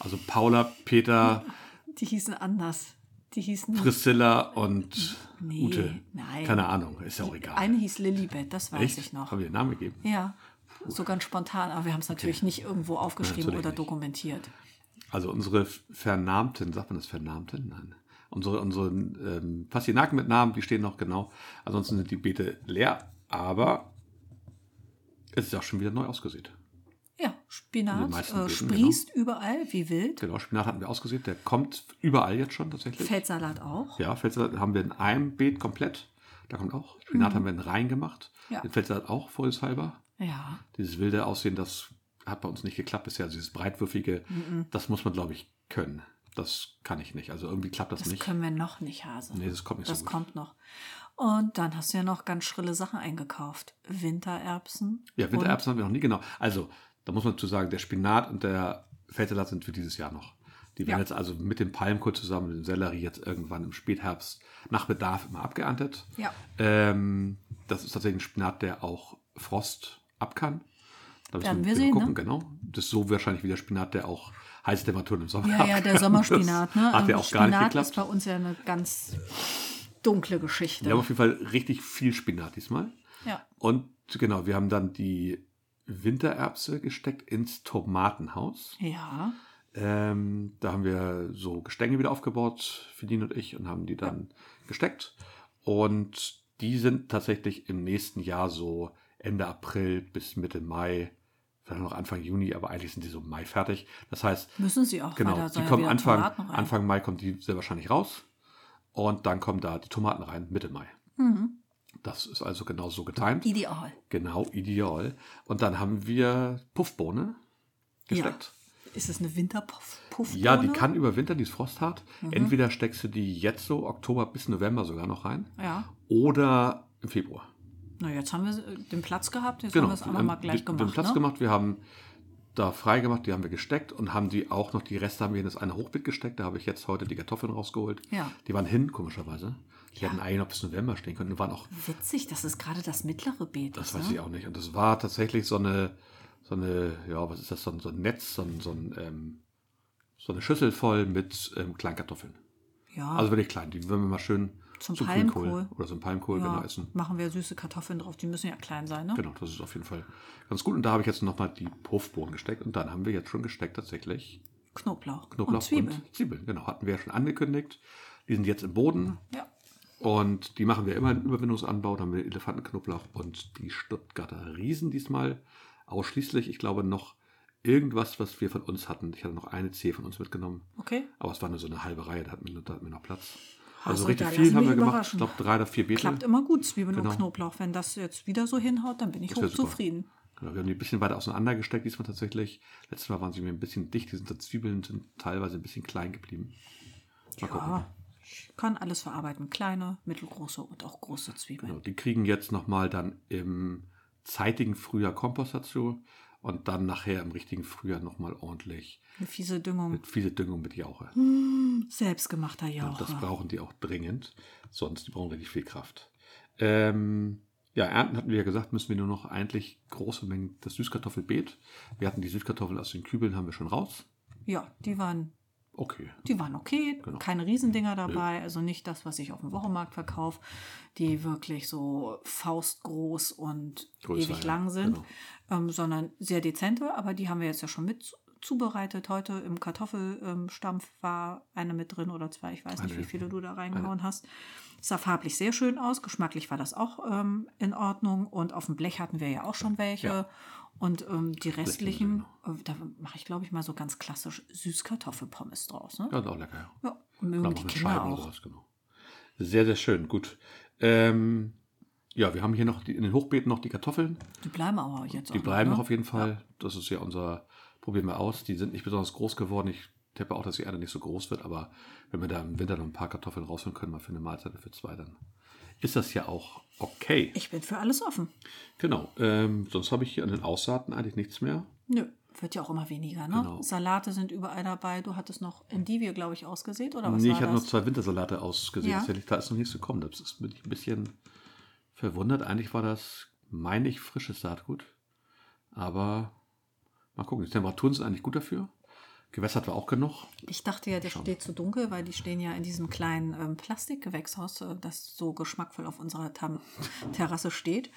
Also Paula, Peter, *laughs* Die hießen anders. Die hießen Priscilla und Nee, Ute. nein. Keine Ahnung, ist ja auch egal. Eine hieß Lilibet, das weiß Echt? ich noch. Haben wir den Namen gegeben? Ja, so ganz spontan, aber wir haben es natürlich nicht irgendwo aufgeschrieben Natürlich oder nicht. dokumentiert. Also unsere Vernahmten, sagt man das Vernahmten? Nein. Unsere, unsere ähm, Pastinaken mit Namen, die stehen noch genau. Ansonsten sind die Beete leer, aber es ist auch schon wieder neu ausgesät. Ja, Spinat äh, Beeten, sprießt überall wie wild. Genau, Spinat hatten wir ausgesät, der kommt überall jetzt schon tatsächlich. Feldsalat auch. Ja, Feldsalat haben wir in einem Beet komplett. Da kommt auch. Spinat haben wir in Reihen gemacht. Mhm. Ja. Den Feldsalat auch, vorsichtshalber. Ja, Dieses wilde Aussehen, das hat bei uns nicht geklappt bisher. Also dieses breitwürfige, das muss man, glaube ich, können. Das kann ich nicht. Also irgendwie klappt das, das nicht. können wir noch nicht, Hase. Nee, das kommt nicht so Das kommt noch. Und dann hast du ja noch ganz schrille Sachen eingekauft. Wintererbsen. Ja, Wintererbsen haben wir noch nie genau. Also, da muss man zu sagen, der Spinat und der Feldsalat sind für dieses Jahr noch. Die werden Ja. jetzt also mit dem Palmkohl zusammen, mit dem Sellerie jetzt irgendwann im Spätherbst nach Bedarf immer abgeerntet. Ja. Ähm, das ist tatsächlich ein Spinat, der auch Frost ab kann. Da müssen Werden wir sehen, gucken, ne? genau. Das ist so wahrscheinlich wie der Spinat, der auch heiße Temperaturen im Sommer Ja, ja, der. Sommerspinat. Ne? Hat ja Ähm, auch gar nicht Spinat geklappt. ist bei uns ja eine ganz dunkle Geschichte. Wir haben auf jeden Fall richtig viel Spinat diesmal. Ja. Und genau, wir haben dann die Wintererbse gesteckt ins Tomatenhaus. Ja. Ähm, da haben wir so Gestänge wieder aufgebaut, Fidin und ich, und haben die dann gesteckt. Und die sind tatsächlich im nächsten Jahr so Ende April bis Mitte Mai, vielleicht noch Anfang Juni, aber eigentlich sind die so Mai fertig. Das heißt, Müssen sie auch, genau, die kommen Anfang. Anfang Mai kommt die sehr wahrscheinlich raus. Und dann kommen da die Tomaten rein, Mitte Mai. Mhm. Das ist also genau so getimt. Ideal. Genau, ideal. Und dann haben wir Puffbohne gesteckt. Ist es eine Winterpuffbohne? Ja, die kann überwintern, die ist frosthart. Entweder steckst du die jetzt so, Oktober bis November sogar noch rein. Ja. Oder im Februar. Na, jetzt haben wir den Platz gehabt, jetzt Genau. haben wir es aber mal gleich wir, gemacht. Wir haben Platz ne? gemacht, wir haben da frei gemacht, die haben wir gesteckt und haben die auch noch, die Reste haben wir in das eine Hochbeet gesteckt. Da habe ich jetzt heute die Kartoffeln rausgeholt. Ja. Die waren hin, komischerweise. Die hätten eigentlich noch bis November stehen können. Die waren auch Witzig, das ist gerade das mittlere Beet. Das ist, weiß ne? ich auch nicht. Und das war tatsächlich so eine, so eine, ja, was ist das, so ein, so ein Netz, so ein, so ein, ähm, so eine Schüssel voll mit ähm, Kleinkartoffeln. Ja, Also wirklich klein. Die würden wir mal schön Zum zu Palmkohl. Grünkohl oder so ein Palmkohl ja, genau essen. machen wir süße Kartoffeln drauf. Die müssen ja klein sein, ne? Genau, das ist auf jeden Fall ganz gut. Und da habe ich jetzt nochmal die Puffbohnen gesteckt. Und dann haben wir jetzt schon gesteckt tatsächlich Knoblauch. Knoblauch und Zwiebeln. und Zwiebeln. Genau, hatten wir ja schon angekündigt. Die sind jetzt im Boden. Ja. Und die machen wir immer im Überwindungsanbau. Da haben wir Elefantenknoblauch und die Stuttgarter Riesen diesmal ausschließlich. Ich glaube noch irgendwas, was wir von uns hatten. Ich hatte noch eine Zehe von uns mitgenommen. Okay. Aber es war nur so eine halbe Reihe, da hatten wir, da hatten wir noch Platz. Also, Also richtig viel haben wir gemacht. Ich glaube drei oder vier Beete. Klappt immer gut, Zwiebeln Genau. und Knoblauch. Wenn das jetzt wieder so hinhaut, dann bin ich hochzufrieden. Genau, wir haben die ein bisschen weiter auseinander gesteckt diesmal tatsächlich. Letztes Mal waren sie mir ein bisschen dicht. Die sind Zwiebeln sind teilweise ein bisschen klein geblieben. Mal gucken. Ja, ich kann alles verarbeiten. Kleine, mittelgroße und auch große Zwiebeln. Genau, die kriegen jetzt nochmal dann im zeitigen Frühjahr Kompost dazu und dann nachher im richtigen Frühjahr nochmal ordentlich Eine fiese Düngung. mit viele Düngung mit Jauche. Selbstgemachter Und Jauche. das brauchen die auch dringend, sonst die brauchen richtig viel Kraft. Ähm, ja, ernten hatten wir ja gesagt, müssen wir nur noch eigentlich große Mengen das Süßkartoffelbeet. Wir hatten die Süßkartoffeln aus den Kübeln, haben wir schon raus. Ja, die waren, Okay. die waren okay. Genau. Keine Riesendinger dabei. Also nicht das, was ich auf dem Wochenmarkt verkaufe, die wirklich so faustgroß und Größer, ewig lang sind, genau. ähm, sondern sehr dezente. Aber die haben wir jetzt ja schon mit zubereitet. Heute im Kartoffelstampf war eine mit drin oder zwei. Ich weiß nicht, wie viele du da reingehauen hast. Sah farblich sehr schön aus. Geschmacklich war das auch ähm, in Ordnung. Und auf dem Blech hatten wir ja auch schon welche. Ja. Und ähm, die restlichen, äh, da mache ich, glaube ich, mal so ganz klassisch Süßkartoffelpommes draus. Ne? Ja, ist auch lecker. Ja. Ja, und mögen die Kinder Scheiben auch. sowas, genau. Sehr, sehr schön. Gut. Ähm, ja, wir haben hier noch die, in den Hochbeeten noch die Kartoffeln. Die bleiben aber jetzt Die auch bleiben ne? noch auf jeden Fall. Das ist ja unser, probieren wir aus. Die sind nicht besonders groß geworden. Ich tippe auch, dass die Erde nicht so groß wird, aber wenn wir da im Winter noch ein paar Kartoffeln rausholen können, mal für eine Mahlzeit für zwei, dann ist das ja auch okay. Ich bin für alles offen. Genau. Ähm, sonst habe ich hier an den Aussaaten eigentlich nichts mehr. Nö, wird ja auch immer weniger, ne? Genau. Salate sind überall dabei. Du hattest noch Endivie, glaube ich, ausgesät, oder was nee, war ich hatte noch zwei Wintersalate ausgesehen. Ja. Da ist noch nichts gekommen. Das ist bin ich ein bisschen verwundert. Eigentlich war das, meine ich, frisches Saatgut. Aber mal gucken. Die Temperaturen sind eigentlich gut dafür. Gewässert war auch genug. Ich dachte ja, der steht zu dunkel, weil die stehen ja in diesem kleinen ähm, Plastikgewächshaus, äh, das so geschmackvoll auf unserer Tam *laughs* Terrasse steht.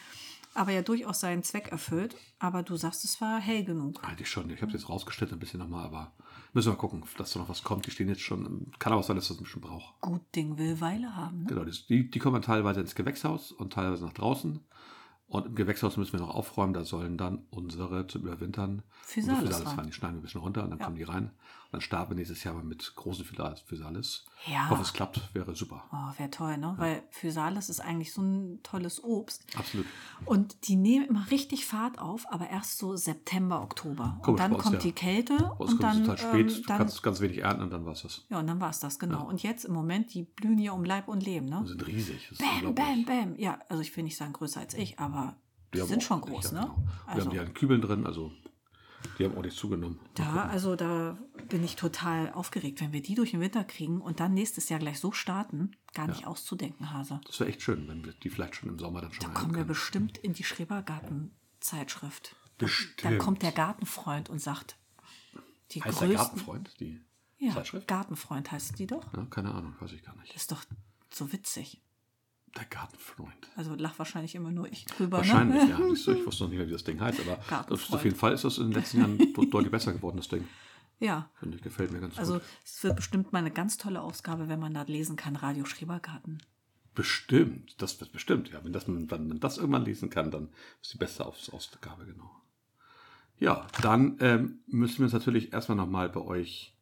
Aber ja durchaus seinen Zweck erfüllt. Aber du sagst, es war hell genug. Eigentlich schon. Ich habe es jetzt rausgestellt ein bisschen nochmal, aber müssen wir mal gucken, dass da noch was kommt. Die stehen jetzt schon. Kann aber sein, dass das ein bisschen braucht. Gut Ding will Weile haben. Ne? Genau, die, die kommen dann teilweise ins Gewächshaus und teilweise nach draußen. Und im Gewächshaus müssen wir noch aufräumen. Da sollen dann unsere zum Überwintern Physalis rein. Die schneiden wir ein bisschen runter und dann kommen die rein. Dann starten wir nächstes Jahr mal mit großen Physalis-. Ja. Ich hoffe, es klappt. Wäre super. Oh, wäre toll, ne? Weil Physalis ist eigentlich so ein tolles Obst. Absolut. Und die nehmen immer richtig Fahrt auf, aber erst so September, Oktober. Komisch, und dann kommt ja. die Kälte Bei uns und kommt dann, es total spät. ähm, du dann kannst ganz wenig ernten und dann war es das. ja, und dann war es das, genau. Und jetzt im Moment, die blühen ja um Leib und Leben, ne? Die sind riesig. Bam, bam, bam. Ja, also ich will nicht sagen größer als ich, aber die sind schon groß, ja, ne? genau. Wir Also haben die an Kübeln drin, also die haben ordentlich zugenommen. da, also da bin ich total aufgeregt, wenn wir die durch den Winter kriegen und dann nächstes Jahr gleich so starten, gar nicht auszudenken, Hase. Das wäre echt schön, wenn wir die vielleicht schon im Sommer dann schon Da kommen wir bestimmt in die Schrebergarten-Zeitschrift. Bestimmt. Dann kommt der Gartenfreund und sagt, die Heißt der größten. Gartenfreund, die ja, Zeitschrift? Gartenfreund heißt die doch. Ja, keine Ahnung, weiß ich gar nicht. Das ist doch so witzig. Der Gartenfreund. Also lach wahrscheinlich immer nur ich drüber. Wahrscheinlich, ne? ja. *laughs* Siehst du, ich wusste noch nicht mehr, wie das Ding heißt, aber auf jeden Fall ist das in den letzten Jahren *laughs* de- deutlich besser geworden, das Ding. Ja, Finde ich, gefällt mir ganz also gut. es wird bestimmt mal eine ganz tolle Ausgabe, wenn man da lesen kann, Radio Schrebergarten. Bestimmt, das wird bestimmt, ja. Wenn das, man, wenn man das irgendwann lesen kann, dann ist die beste Aus Ausgabe, genau. Ja, dann ähm, müssen wir uns natürlich erstmal nochmal bei euch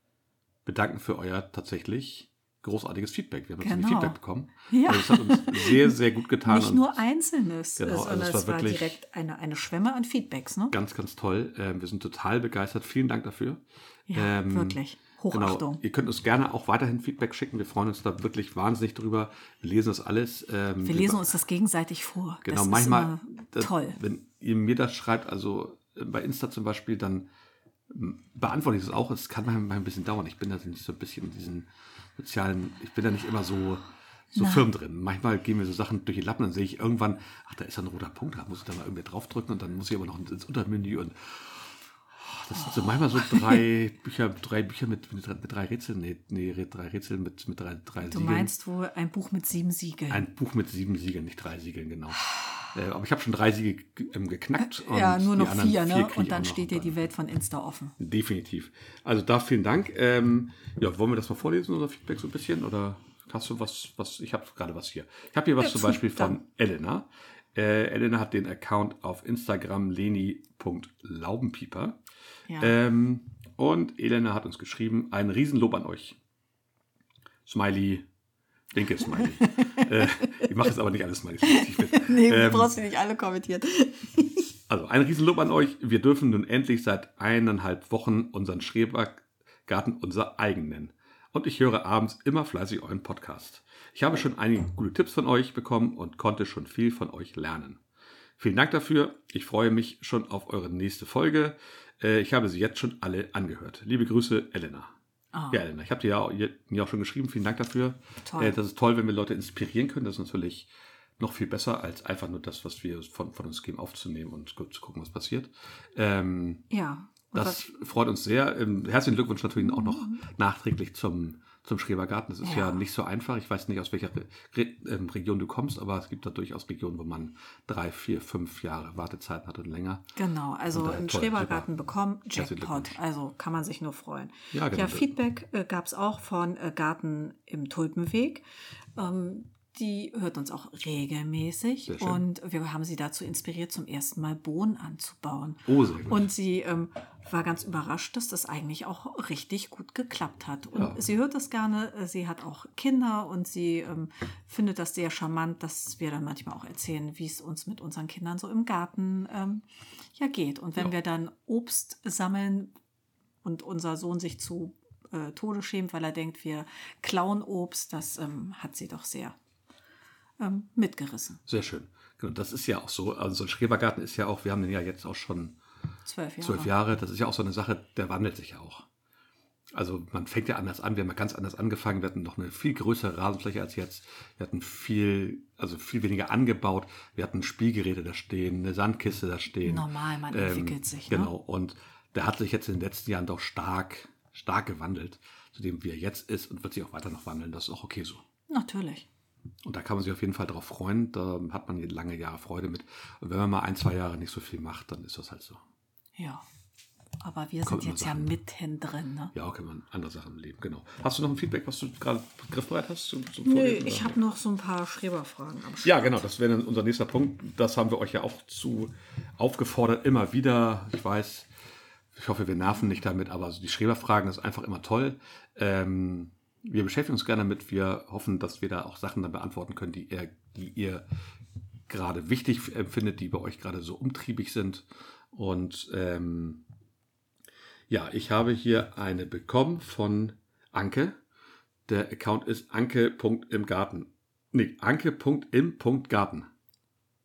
bedanken für euer tatsächlich großartiges Feedback. Wir haben Genau. genau. Feedback bekommen. Ja. Also es hat uns sehr, sehr gut getan. Nicht nur Einzelnes, Genau, äh, also sondern es war es wirklich- direkt eine, eine Schwemme an Feedbacks. Ne? Ganz, ganz toll. Ähm, wir sind total begeistert. Vielen Dank dafür. Ja, Ähm, wirklich. Hochachtung. Genau. Ihr könnt uns gerne auch weiterhin Feedback schicken. Wir freuen uns da wirklich wahnsinnig drüber. Wir lesen das alles. Ähm, Wir lesen uns das gegenseitig vor. Genau, das manchmal, das- toll. wenn ihr mir das schreibt, also äh, bei Insta zum Beispiel, dann ähm, beantworte ich das auch. Es kann manchmal ein bisschen dauern. Ich bin da so ein bisschen in diesen sozialen, ich bin da nicht immer so, so firm drin. Manchmal gehen mir so Sachen durch die Lappen, dann sehe ich irgendwann, ach, da ist ja ein roter Punkt, da muss ich da mal irgendwie draufdrücken und dann muss ich aber noch ins Untermenü und das sind so manchmal so drei *laughs* Bücher, drei Bücher mit, mit, drei- mit drei Rätseln, nee, nee, drei Rätseln mit, mit drei, drei Du Siegeln. meinst wohl ein Buch mit sieben Siegeln. Ein Buch mit sieben Siegeln, nicht drei Siegeln, genau. Äh, aber ich habe schon drei Siegel ge- ähm, geknackt. ja, und nur noch vier, ne? ich Und dann steht dir die Welt von Insta offen. Definitiv. Also da vielen Dank. Ähm, ja, wollen wir das mal vorlesen, unser Feedback so ein bisschen? Oder hast du was, was, ich habe gerade was hier. Ich habe hier was Ja, zum Beispiel von dann. Elena. Äh, Elena hat den Account auf Instagram leni.laubenpieper. Ja. Ähm, und Elena hat uns geschrieben, ein Riesenlob an euch. Smiley, linke Smiley. *laughs* äh, ich mache jetzt aber nicht alles Smileys. Ich *laughs* nee, ähm, du brauchst nicht alle kommentieren. *laughs* also ein Riesenlob an euch. Wir dürfen nun endlich seit eineinhalb Wochen unseren Schrebergarten unser eigen nennen. Und ich höre abends immer fleißig euren Podcast. Ich habe schon einige gute Tipps von euch bekommen und konnte schon viel von euch lernen. Vielen Dank dafür. Ich freue mich schon auf eure nächste Folge. Äh, Ich habe sie jetzt schon alle angehört. Liebe Grüße, Elena. Ah. Ja, Elena, ich habe dir ja auch, mir auch schon geschrieben. Vielen Dank dafür. Toll. Äh, Das ist toll, wenn wir Leute inspirieren können. Das ist natürlich noch viel besser, als einfach nur das, was wir von, von uns geben, aufzunehmen und zu gucken, was passiert. Ähm, Ja. Und das freut uns sehr. Ähm, herzlichen Glückwunsch natürlich auch noch nachträglich zum, zum Schrebergarten. Das ist ja. Ja. nicht so einfach. Ich weiß nicht, aus welcher Re ähm, Region du kommst, aber es gibt da durchaus Regionen, wo man drei, vier, fünf Jahre Wartezeiten hat und länger. Genau, also einen toll, Schrebergarten super. bekommen, Jackpot. Also kann man sich nur freuen. Ja, genau. Feedback äh, gab es auch von äh, Garten im Tulpenweg. Ähm, die hört uns auch regelmäßig und wir haben sie dazu inspiriert, zum ersten Mal Bohnen anzubauen. Oh, sehr gut. Und sie ähm, war ganz überrascht, dass das eigentlich auch richtig gut geklappt hat. Und Ja. sie hört das gerne. äh, Sie hat auch Kinder und sie ähm, findet das sehr charmant, dass wir dann manchmal auch erzählen, wie es uns mit unseren Kindern so im Garten ähm, ja geht. Und wenn Ja. wir dann Obst sammeln und unser Sohn sich zu äh, Tode schämt, weil er denkt, wir klauen Obst, das ähm, hat sie doch sehr ähm, mitgerissen. Sehr schön. Genau, das ist ja auch so. Also so ein Schrebergarten ist ja auch, wir haben den ja jetzt auch schon Zwölf Jahre. zwölf Jahre. Das ist ja auch so eine Sache, der wandelt sich ja auch. Also man fängt ja anders an, wir haben ja ganz anders angefangen, wir hatten noch eine viel größere Rasenfläche als jetzt. Wir hatten viel, also viel weniger angebaut. Wir hatten Spielgeräte da stehen, eine Sandkiste da stehen. Normal, man entwickelt sich, ne? Genau. Und der hat sich jetzt in den letzten Jahren doch stark, stark gewandelt, zu dem wie er jetzt ist und wird sich auch weiter noch wandeln. Das ist auch okay so. Natürlich. Und da kann man sich auf jeden Fall drauf freuen. Da hat man lange Jahre Freude mit. Und wenn man mal ein, zwei Jahre nicht so viel macht, dann ist das halt so. Ja. Aber wir Kommt sind jetzt ja Sachen. mittendrin, ne? Ja, okay, man andere Sachen im Leben, genau. Hast du noch ein Feedback, was du gerade griffbereit hast? Zum, zum Nö, ich habe noch so ein paar Schreberfragen am Start. Ja, genau, das wäre dann unser nächster Punkt. Das haben wir euch ja auch zu aufgefordert, immer wieder. Ich weiß, ich hoffe, wir nerven nicht damit, aber so die Schreberfragen ist einfach immer toll. Ähm, wir beschäftigen uns gerne damit. Wir hoffen, dass wir da auch Sachen dann beantworten können, die ihr, die ihr gerade wichtig empfindet, die bei euch gerade so umtriebig sind. Und ähm, ja, ich habe hier eine bekommen von Anke. Der Account ist anke.imgarten. Nee, anke.im.garten.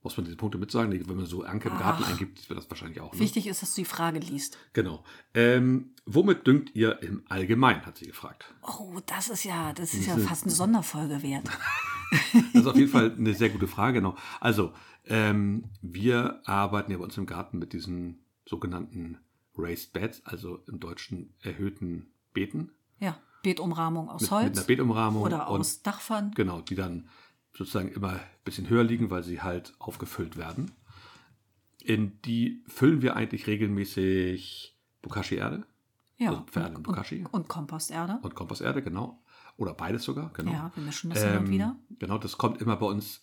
Muss man diese Punkte mitsagen? Nee, wenn man so Anke im Garten Ach. eingibt, wird das wahrscheinlich auch. Ne? Wichtig ist, dass du die Frage liest. Genau. Ähm, womit düngt ihr im Allgemeinen, hat sie gefragt. Oh, das ist ja, das ist ja fast eine Sonderfolge wert. *laughs* Das ist auf jeden Fall eine sehr gute Frage. Genau. Also, ähm, wir arbeiten ja bei uns im Garten mit diesen sogenannten Raised Beds, also im Deutschen erhöhten Beeten. Ja, Beetumrahmung aus Mit, Holz mit einer Beetumrahmung. oder und- aus Dachpfannen. Genau, die dann sozusagen immer ein bisschen höher liegen, weil sie halt aufgefüllt werden. In die füllen wir eigentlich regelmäßig Bokashi-Erde Ja, also Pferde und Bokashi. und, und Komposterde. und Komposterde, genau. Oder beides sogar, genau. Ja, wir mischen das hin und wieder. Genau, das kommt immer bei uns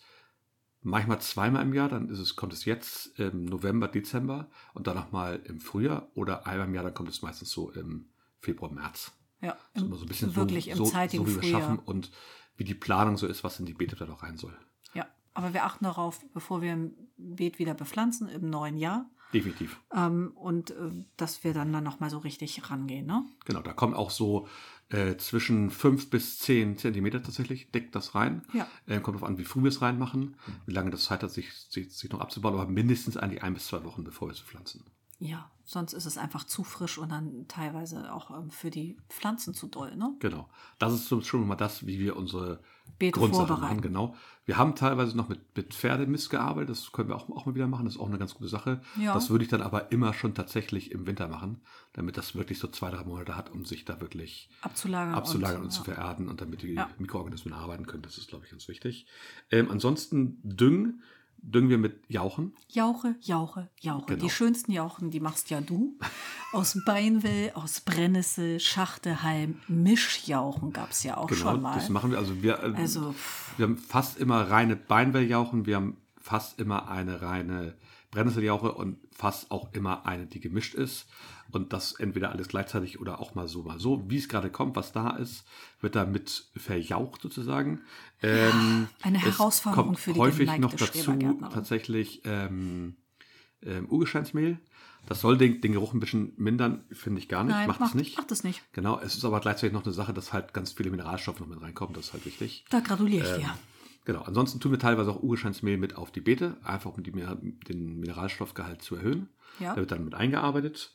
manchmal zweimal im Jahr, dann ist es, kommt es jetzt im November, Dezember und dann nochmal im Frühjahr oder einmal im Jahr, dann kommt es meistens so im Februar, März. Ja, Das ist im, immer so ein bisschen wirklich so, im so, zeitigen so wie wir Frühjahr. schaffen und wie die Planung so ist, was in die Beete da noch rein soll. Ja, aber wir achten darauf, bevor wir ein Beet wieder bepflanzen im neuen Jahr. Definitiv. Ähm, und äh, dass wir dann, dann nochmal so richtig rangehen. Ne? Genau, da kommen auch so äh, zwischen 5 bis 10 Zentimeter tatsächlich, deckt das rein. Ja. Äh, kommt darauf an, wie früh wir es reinmachen, wie lange das Zeit hat, sich, sich, sich noch abzubauen, aber mindestens eigentlich ein bis zwei Wochen, bevor wir es pflanzen. Ja, sonst ist es einfach zu frisch und dann teilweise auch ähm, für die Pflanzen zu doll. Ne? Genau. Das ist schon mal das, wie wir unsere Beete Grundsachen machen. Genau. Wir haben teilweise noch mit, mit Pferdemist gearbeitet. Das können wir auch, auch mal wieder machen. Das ist auch eine ganz gute Sache. Ja. Das würde ich dann aber immer schon tatsächlich im Winter machen, damit das wirklich so zwei, drei Monate hat, um sich da wirklich Abzulagern. abzulagern und, und, zu ja. vererden und damit die Ja. Mikroorganismen arbeiten können. Das ist, glaube ich, ganz wichtig. Ähm, ansonsten düngen. Düngen wir mit Jauchen. Jauche, Jauche, Jauche. Genau. Die schönsten Jauchen, die machst ja du. *laughs* Aus Beinwill, aus Brennnessel, Schachtehalm, Mischjauchen gab es ja auch Genau, schon mal. das machen wir. Also wir, äh, Also, wir haben fast immer reine Beinwelljauchen. Wir haben fast immer eine reine Brennnesseljauche und fast auch immer eine, die gemischt ist. Und das entweder alles gleichzeitig oder auch mal so, mal so. Wie es gerade kommt, was da ist, wird damit verjaucht sozusagen. Ähm, eine Herausforderung für die häufig noch dazu tatsächlich ähm, ähm, Urgesteinsmehl. Das soll den, den Geruch ein bisschen mindern, finde ich gar nicht. nein, macht macht, es nicht. macht es nicht. Genau, es ist aber gleichzeitig noch eine Sache, dass halt ganz viele Mineralstoffe noch mit reinkommen. Das ist halt wichtig. Da gratuliere ich Ähm, dir. Genau, ansonsten tun wir teilweise auch Urgesteinsmehl mit auf die Beete, einfach um die, den Mineralstoffgehalt zu erhöhen. Ja. Der wird dann mit eingearbeitet.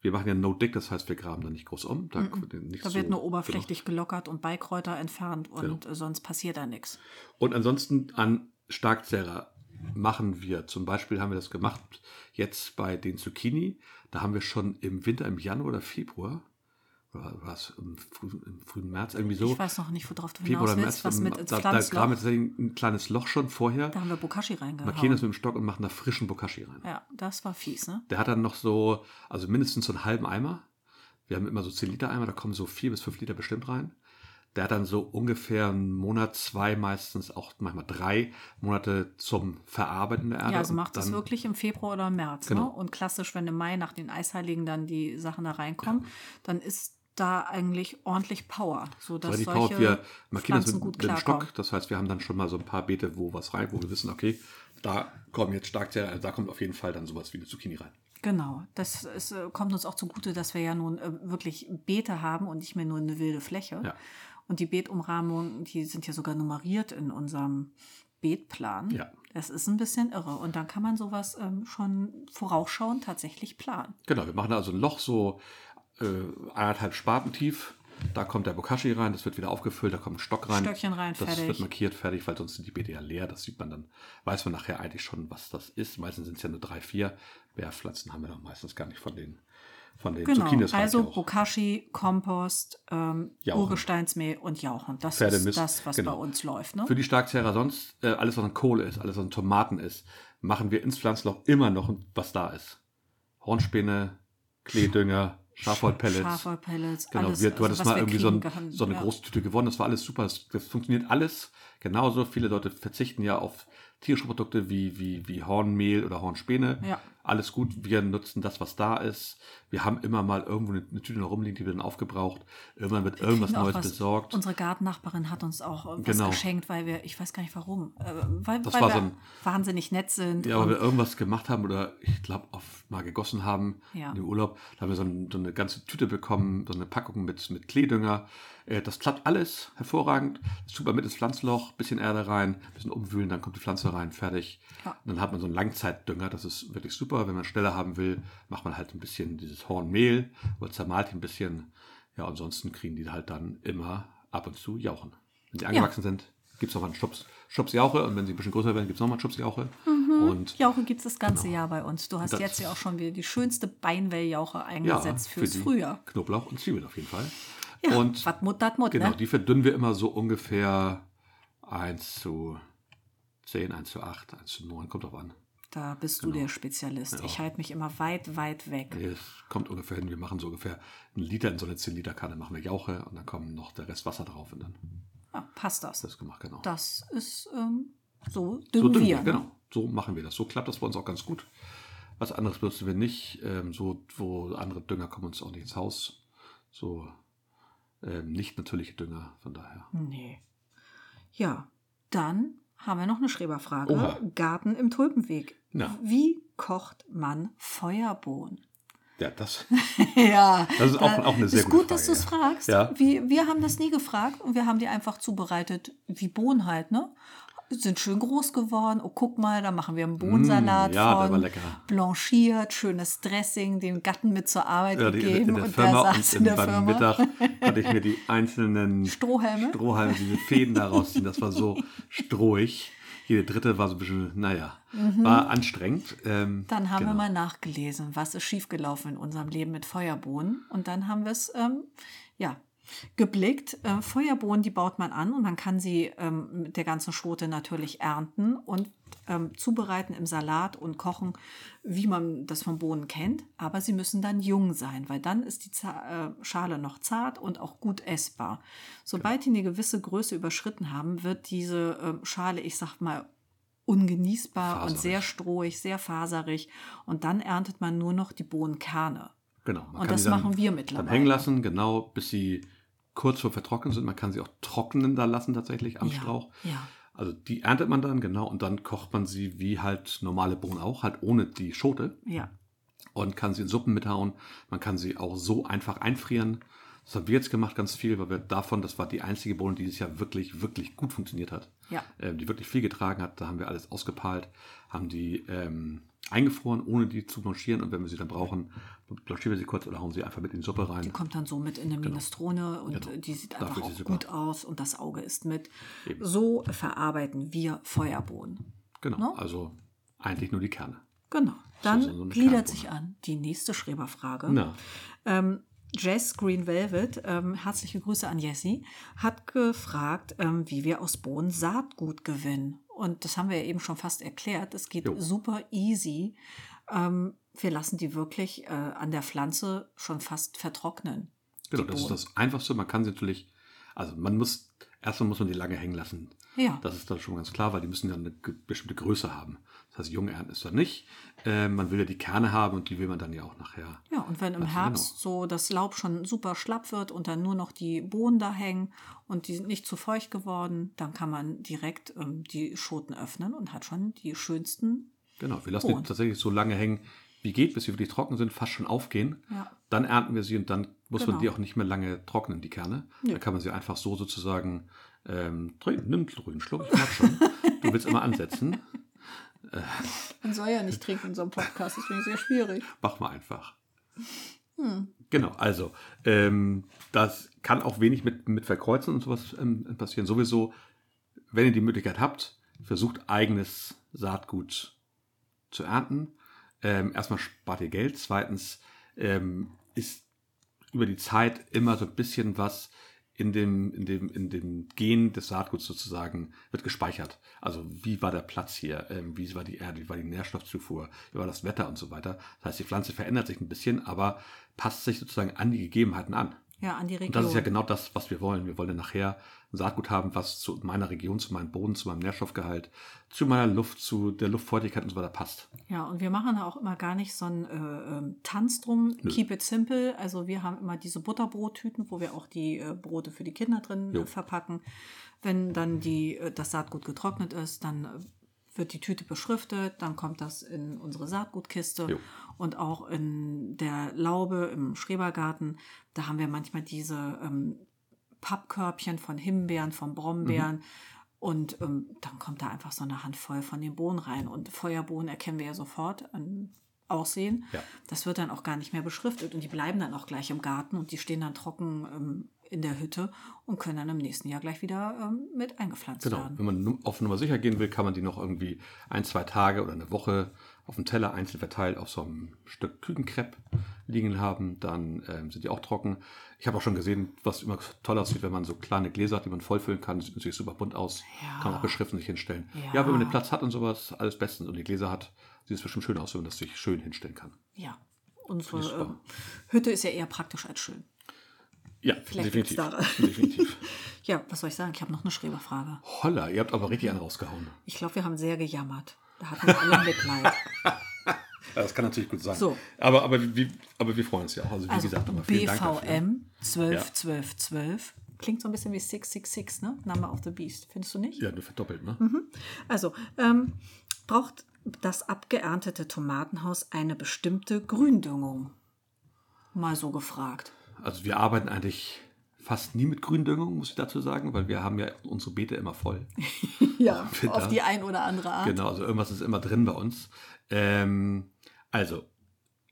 Wir machen ja No-Dick, das heißt, wir graben da nicht groß um. Da, nichts Mhm. Da so- wird nur oberflächlich gelockert und Beikräuter entfernt und Genau. sonst passiert da nichts. Und ansonsten an Starkzehrer machen wir. Zum Beispiel haben wir das gemacht jetzt bei den Zucchini. Da haben wir schon im Winter, im Januar oder Februar, was, im, frü im frühen März, irgendwie so. Ich weiß noch nicht, worauf du Februar hinaus oder willst, März, was mit ins da, da wir tatsächlich ein kleines Loch schon vorher, Da haben wir Bokashi reingehauen. markieren das mit dem Stock und machen da frischen Bokashi rein. Ja, das war fies, ne? Der hat dann noch so, also mindestens so einen halben Eimer. Wir haben immer so 10 Liter Eimer, da kommen so 4 bis 5 Liter bestimmt rein. Der hat dann so ungefähr einen Monat, zwei meistens, auch manchmal drei Monate zum Verarbeiten der Erde. Ja, also macht das wirklich im Februar oder März. Genau. Ne? Und klassisch, wenn im Mai nach den Eisheiligen dann die Sachen da reinkommen, dann ist da eigentlich ordentlich Power, Weil die solche Power, wir markieren das Pflanzen mit, gut mit dem. Stock. Das heißt, wir haben dann schon mal so ein paar Beete, wo was rein, wo wir wissen, okay, da kommen jetzt stark, also da kommt auf jeden Fall dann sowas wie eine Zucchini rein. Genau, das ist, äh, kommt uns auch zugute, dass wir ja nun äh, wirklich Beete haben und nicht mehr nur eine wilde Fläche. Ja. Und die Beetumrahmungen, die sind ja sogar nummeriert in unserem Beetplan. Ja. Das ist ein bisschen irre. Und dann kann man sowas ähm, schon vorausschauend tatsächlich planen. Genau, wir machen also ein Loch so äh, eineinhalb Spaten tief. Da kommt der Bokashi rein, das wird wieder aufgefüllt, da kommt ein Stock rein. Stöckchen rein, das fertig. wird markiert, fertig, weil sonst sind die Beete ja leer. Das sieht man dann, weiß man nachher eigentlich schon, was das ist. Meistens sind es ja nur drei, vier. Bärpflanzen haben wir dann meistens gar nicht von den, von den Genau, Zucchinis. also. Bokashi, Kompost, ähm, Jauchen. Urgesteinsmehl und Jauchen. Das Pferdemist, ist das, was genau. bei uns läuft. Ne? Für die Starkzehrer sonst, äh, alles was an Kohle ist, alles was an Tomaten ist, machen wir ins Pflanzloch immer noch, was da ist. Hornspäne, Kleedünger, Schafwollpellets. Schafwollpellets, Genau, alles, wir, du also hattest mal irgendwie so, ein, können, so eine ja. große Tüte gewonnen, das war alles super, das, das funktioniert alles genauso. Viele Leute verzichten ja auf tierische Produkte wie, wie, wie Hornmehl oder Hornspäne. Ja. Alles gut, wir nutzen das, was da ist. Wir haben immer mal irgendwo eine, eine Tüte noch rumliegen, die wird dann aufgebraucht. Irgendwann wird irgendwas kriegen auch Neues was. besorgt. Unsere Gartennachbarin hat uns auch was Genau. geschenkt, weil wir, ich weiß gar nicht warum, äh, weil, weil war wir so ein- wahnsinnig nett sind. Ja, weil wir irgendwas gemacht haben oder ich glaube mal gegossen haben Ja. im Urlaub. Da haben wir so, ein, so eine ganze Tüte bekommen, so eine Packung mit, mit Kleedünger. Äh, Das klappt alles hervorragend. Man mit ins Pflanzloch, bisschen Erde rein, bisschen umwühlen, dann kommt die Pflanze rein, fertig. Ja. Und dann hat man so einen Langzeitdünger, das ist wirklich super. Wenn man schneller haben will, macht man halt ein bisschen dieses Hornmehl oder zermalt ein bisschen. Ja, ansonsten kriegen die halt dann immer ab und zu Jauchen. Wenn die angewachsen sind, gibt es nochmal einen Schubs, Schubsjauche und wenn sie ein bisschen größer werden, gibt es nochmal einen Schubsjauche. Und Jauche gibt es das ganze Jahr bei uns. Du hast Das- jetzt ja auch schon wieder die schönste Beinwelljauche ja, eingesetzt fürs die Frühjahr. Knoblauch und Zwiebeln auf jeden Fall. Ja, und wat Mut, dat Mut, genau, ne? die verdünnen wir immer so ungefähr 1 zu 10, 1 zu 8, 1 zu 9, kommt drauf an. Da bist du der Spezialist. Genau. Ja. Ich halte mich immer weit, weit weg. Nee, Es kommt ungefähr hin, wir machen so ungefähr einen Liter in so eine 10 Liter Kanne, machen wir Jauche und dann kommen noch der Rest Wasser drauf und dann Ja, passt das. ist das gemacht, genau. Das ist ähm, so so düngen düngen wir. wir, ne? genau. So machen wir das. So klappt das bei uns auch ganz gut. Was anderes benutzen wir nicht. Ähm, so, wo andere Dünger kommen uns auch nicht ins Haus. So ähm, nicht natürliche Dünger, von daher. Nee. Ja, dann haben wir noch eine Schreberfrage. Oha. Garten im Tulpenweg. Na. Wie kocht man Feuerbohnen? Ja, das. *laughs* ja, Das ist auch- auch eine sehr ist gute gut, dass du Frage, es fragst. Ja. Wir, wir haben das nie gefragt und wir haben die einfach zubereitet wie Bohnen halt, ne? Sind schön groß geworden. Oh, guck mal, da machen wir einen Bohnensalat Mm, ja, von. war lecker. Blanchiert, schönes Dressing, den Gatten mit zur Arbeit Ja, die, in, gegeben in der und Firma der und saß in, in der beim Firma. Mittag konnte ich mir die *laughs* einzelnen Strohhalme? Strohhalme, diese Fäden da rausziehen. Das war so strohig. Jede dritte war so ein bisschen, naja, war anstrengend. Ähm, Mhm. Dann haben genau. wir mal nachgelesen, was ist schiefgelaufen in unserem Leben mit Feuerbohnen. Und dann haben wir es, ähm, ja, geblickt. Äh, Feuerbohnen, die baut man an und man kann sie ähm, mit der ganzen Schote natürlich ernten und ähm, zubereiten im Salat und kochen, wie man das von Bohnen kennt. Aber sie müssen dann jung sein, weil dann ist die Za äh, Schale noch zart und auch gut essbar. Sobald die eine gewisse Größe überschritten haben, wird diese ähm, Schale, ich sag mal, ungenießbar und Faserig. sehr strohig, sehr faserig. Und dann erntet man nur noch die Bohnenkerne. Genau. Und das dann, machen wir Dann mittlerweile. hängen lassen, genau, bis sie kurz vor vertrocknen sind. Man kann sie auch trocknen da lassen tatsächlich am Ja, Strauch. ja. Also die erntet man dann, genau, und dann kocht man sie wie halt normale Bohnen auch, halt ohne die Schote. Ja, und kann sie in Suppen mithauen. Man kann sie auch so einfach einfrieren. Das haben wir jetzt gemacht, ganz viel, weil wir davon, das war die einzige Bohne, die dieses Jahr wirklich, wirklich gut funktioniert hat. Ja. Ähm, die wirklich viel getragen hat. Da haben wir alles ausgepahlt, haben die ähm, eingefroren, ohne die zu blanchieren. Und wenn wir sie dann brauchen, blanchieren wir sie kurz oder hauen sie einfach mit in die Suppe rein. die kommt dann so mit in eine Minestrone und Genau. die sieht Dafür einfach sie auch gut aus und das Auge ist mit. Eben. So verarbeiten wir Feuerbohnen. Genau, Ne? also eigentlich nur die Kerne. Genau. Dann so- so eine gliedert sich an die nächste Schreberfrage. Ähm, Jess Green Velvet, ähm, herzliche Grüße an Jessie, hat gefragt, ähm, wie wir aus Bohnen Saatgut gewinnen. Und das haben wir ja eben schon fast erklärt. Es geht Jo. super easy. Ähm, wir lassen die wirklich äh, an der Pflanze schon fast vertrocknen. genau, das ist das Einfachste. Man kann sie natürlich, also man muss, erstmal muss man die lange hängen lassen. Ja. Das ist dann schon ganz klar, weil die müssen ja eine bestimmte Größe haben. Das heißt, jung ernten ist dann nicht. Ähm, man will ja die Kerne haben und die will man dann ja auch nachher. Ja, und wenn im Also Herbst so das Laub schon super schlapp wird und dann nur noch die Bohnen da hängen und die sind nicht zu feucht geworden, dann kann man direkt ähm, die Schoten öffnen und hat schon die schönsten. Genau, wir lassen Bohnen. die tatsächlich so lange hängen, wie geht, bis sie wirklich trocken sind, fast schon aufgehen. Ja. Dann ernten wir sie und dann muss Genau. man die auch nicht mehr lange trocknen, die Kerne. Nö. Dann kann man sie einfach so sozusagen ähm, trink, nimm einen Schluck, ich mag schon. *laughs* du willst immer ansetzen. *laughs* Man soll ja nicht trinken in so einem Podcast, das finde ich sehr schwierig. Mach mal einfach. Hm. Genau, also ähm, das kann auch wenig mit, mit Verkreuzen und sowas ähm, passieren. Sowieso, wenn ihr die Möglichkeit habt, versucht eigenes Saatgut zu ernten. Ähm, erstmal spart ihr Geld. Zweitens ähm, ist über die Zeit immer so ein bisschen was in dem, in dem, in dem Gen des Saatguts sozusagen wird gespeichert. Also wie war der Platz hier, ähm, wie war die Erde, wie war die Nährstoffzufuhr, wie war das Wetter und so weiter. Das heißt, die Pflanze verändert sich ein bisschen, aber passt sich sozusagen an die Gegebenheiten an. Ja, an die Region. Und das ist ja genau das, was wir wollen. Wir wollen ja nachher ein Saatgut haben, was zu meiner Region, zu meinem Boden, zu meinem Nährstoffgehalt, zu meiner Luft, zu der Luftfeuchtigkeit und so weiter passt. Ja, und wir machen da auch immer gar nicht so einen äh, ähm, Tanz drum. Keep it simple. Also wir haben immer diese Butterbrottüten, wo wir auch die äh, Brote für die Kinder drin äh, verpacken. Wenn dann die, äh, das Saatgut getrocknet ist, dann äh, wird die Tüte beschriftet, dann kommt das in unsere Saatgutkiste Jo. und auch in der Laube im Schrebergarten. Da haben wir manchmal diese ähm, Pappkörbchen von Himbeeren, von Brombeeren. Mhm. Und ähm, dann kommt da einfach so eine Handvoll von den Bohnen rein. Und Feuerbohnen erkennen wir ja sofort an Aussehen. Ja. Das wird dann auch gar nicht mehr beschriftet. Und die bleiben dann auch gleich im Garten und die stehen dann trocken ähm, in der Hütte und können dann im nächsten Jahr gleich wieder ähm, mit eingepflanzt Genau. werden. Wenn man auf Nummer sicher gehen will, kann man die noch irgendwie ein, zwei Tage oder eine Woche auf dem Teller einzeln verteilt auf so einem Stück Küchenkrepp liegen haben. Dann ähm, sind die auch trocken. Ich habe auch schon gesehen, was immer toll aussieht, wenn man so kleine Gläser hat, die man vollfüllen kann. Sieht natürlich super bunt aus. Ja. Kann man auch beschriften sich hinstellen. Ja. Ja. wenn man den Platz hat und sowas, alles bestens. Und die Gläser hat, sieht es bestimmt schön aus, wenn man das sich schön hinstellen kann. Ja. Unsere ähm, Hütte ist ja eher praktisch als schön. Ja, Vielleicht definitiv. da- definitiv. *laughs* Ja, was soll ich sagen? Ich habe noch eine Schreberfrage. Holla, ihr habt aber richtig einen rausgehauen. Ich glaube, wir haben sehr gejammert. Da hatten wir alle Mitleid. Das kann natürlich gut sein. So. Aber, aber, wie, aber wir freuen uns ja auch. Also wie Also gesagt, nochmal vielen. BVM 12 Ja. 12 12. Klingt so ein bisschen wie 666, ne? Number of the Beast. Findest du nicht? Ja, nur verdoppelt, ne? Also, ähm, braucht das abgeerntete Tomatenhaus eine bestimmte Gründüngung? Mal so gefragt. Also wir arbeiten eigentlich fast nie mit Gründüngung, muss ich dazu sagen, weil wir haben ja unsere Beete immer voll. *laughs* Ja, auf die ein oder andere Art. Genau, also irgendwas ist immer drin bei uns. Ähm, also,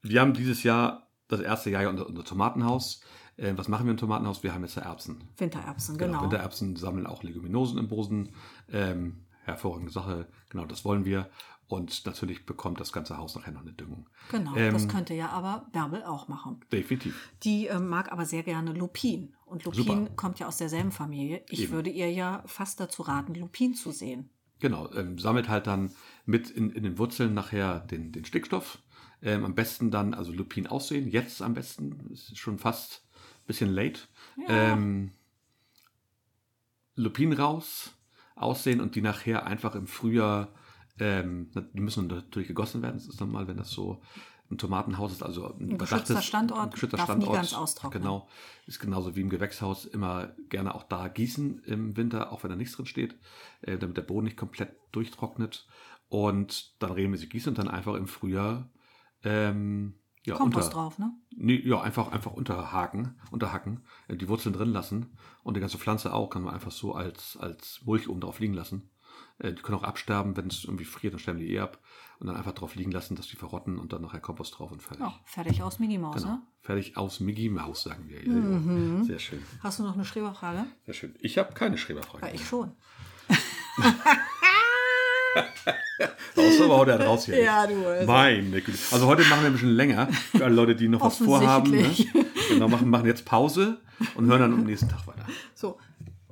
wir haben dieses Jahr das erste Jahr ja unser, unser Tomatenhaus. Ähm, was machen wir im Tomatenhaus? Wir haben jetzt Erbsen. Wintererbsen, Genau. genau. Wintererbsen sammeln auch Leguminosen im Boden. Ähm, hervorragende Sache. Genau, das wollen wir. Und natürlich bekommt das ganze Haus nachher noch eine Düngung. Genau, Ähm, das könnte ja aber Bärbel auch machen. Definitiv. Die ähm, mag aber sehr gerne Lupin. Und Lupin Super. kommt ja aus derselben Familie. Ich Eben. würde ihr ja fast dazu raten, Lupin zu sehen. Genau, ähm, sammelt halt dann mit in, in den Wurzeln nachher den, den Stickstoff. Ähm, am besten dann, also Lupin aussehen. Jetzt am besten, es ist schon fast ein bisschen late. Ähm, Lupin raus, aussehen und die nachher einfach im Frühjahr, ähm, die müssen natürlich gegossen werden. Das ist normal, wenn das so ein Tomatenhaus ist, also ein, geschützter überdachtes- Standort, ein geschützter darf nie Standort. ganz austrocknen. Genau, ist genauso wie im Gewächshaus immer gerne auch da gießen im Winter, auch wenn da nichts drin steht, äh, damit der Boden nicht komplett durchtrocknet. Und dann regelmäßig gießen und dann einfach im Frühjahr ähm, ja, Kompost unter, drauf, ne? Nee, ja, einfach, einfach unterhaken, unterhacken, äh, die Wurzeln drin lassen und die ganze Pflanze auch, kann man einfach so als, als Mulch oben drauf liegen lassen. Äh, die können auch absterben, wenn es irgendwie friert, dann sterben die eh ab. Und dann einfach drauf liegen lassen, dass die verrotten und dann nachher Kompost drauf und fertig. Ja, fertig aus Mickey Maus, Genau. ne? Fertig aus Mickey Maus, sagen wir. Ja. Sehr schön. Hast du noch eine Schreberfrage? Sehr schön. Ich habe keine Schreberfrage. Ja, ich schon. *laughs* Raus aber haut er raus hier. Ja, du, also. Meine Güte. Also heute machen wir ein bisschen länger. Für alle Leute, die noch was vorhaben. Ne? Genau, machen, machen jetzt Pause und hören dann am nächsten Tag weiter. So,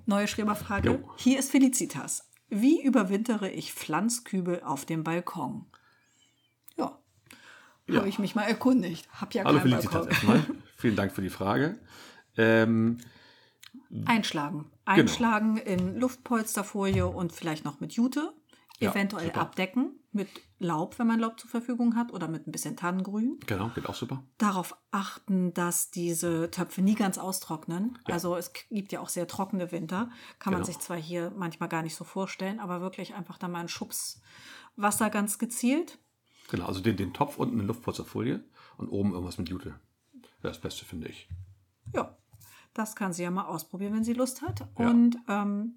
neue Schreberfrage. Jo. Hier ist Felicitas. Wie überwintere ich Pflanzkübel auf dem Balkon? Ja, Ja. habe ich mich mal erkundigt. Hab ja Hallo Felicitas erstmal. Vielen Dank für die Frage. Ähm, Einschlagen. Genau. Einschlagen in Luftpolsterfolie und vielleicht noch mit Jute. Ja, Eventuell super. abdecken mit Laub, wenn man Laub zur Verfügung hat, oder mit ein bisschen Tannengrün. genau, geht auch super. Darauf achten, dass diese Töpfe nie ganz austrocknen. Also es gibt ja auch sehr trockene Winter. Kann man Genau. sich zwar hier manchmal gar nicht so vorstellen, aber wirklich einfach da mal einen Schubs Wasser ganz gezielt. Genau, also den, den Topf unten in Luftpolsterfolie und oben irgendwas mit Jute. Wäre das Beste, finde ich. Ja, das kann sie ja mal ausprobieren, wenn sie Lust hat. Ja. Und ähm,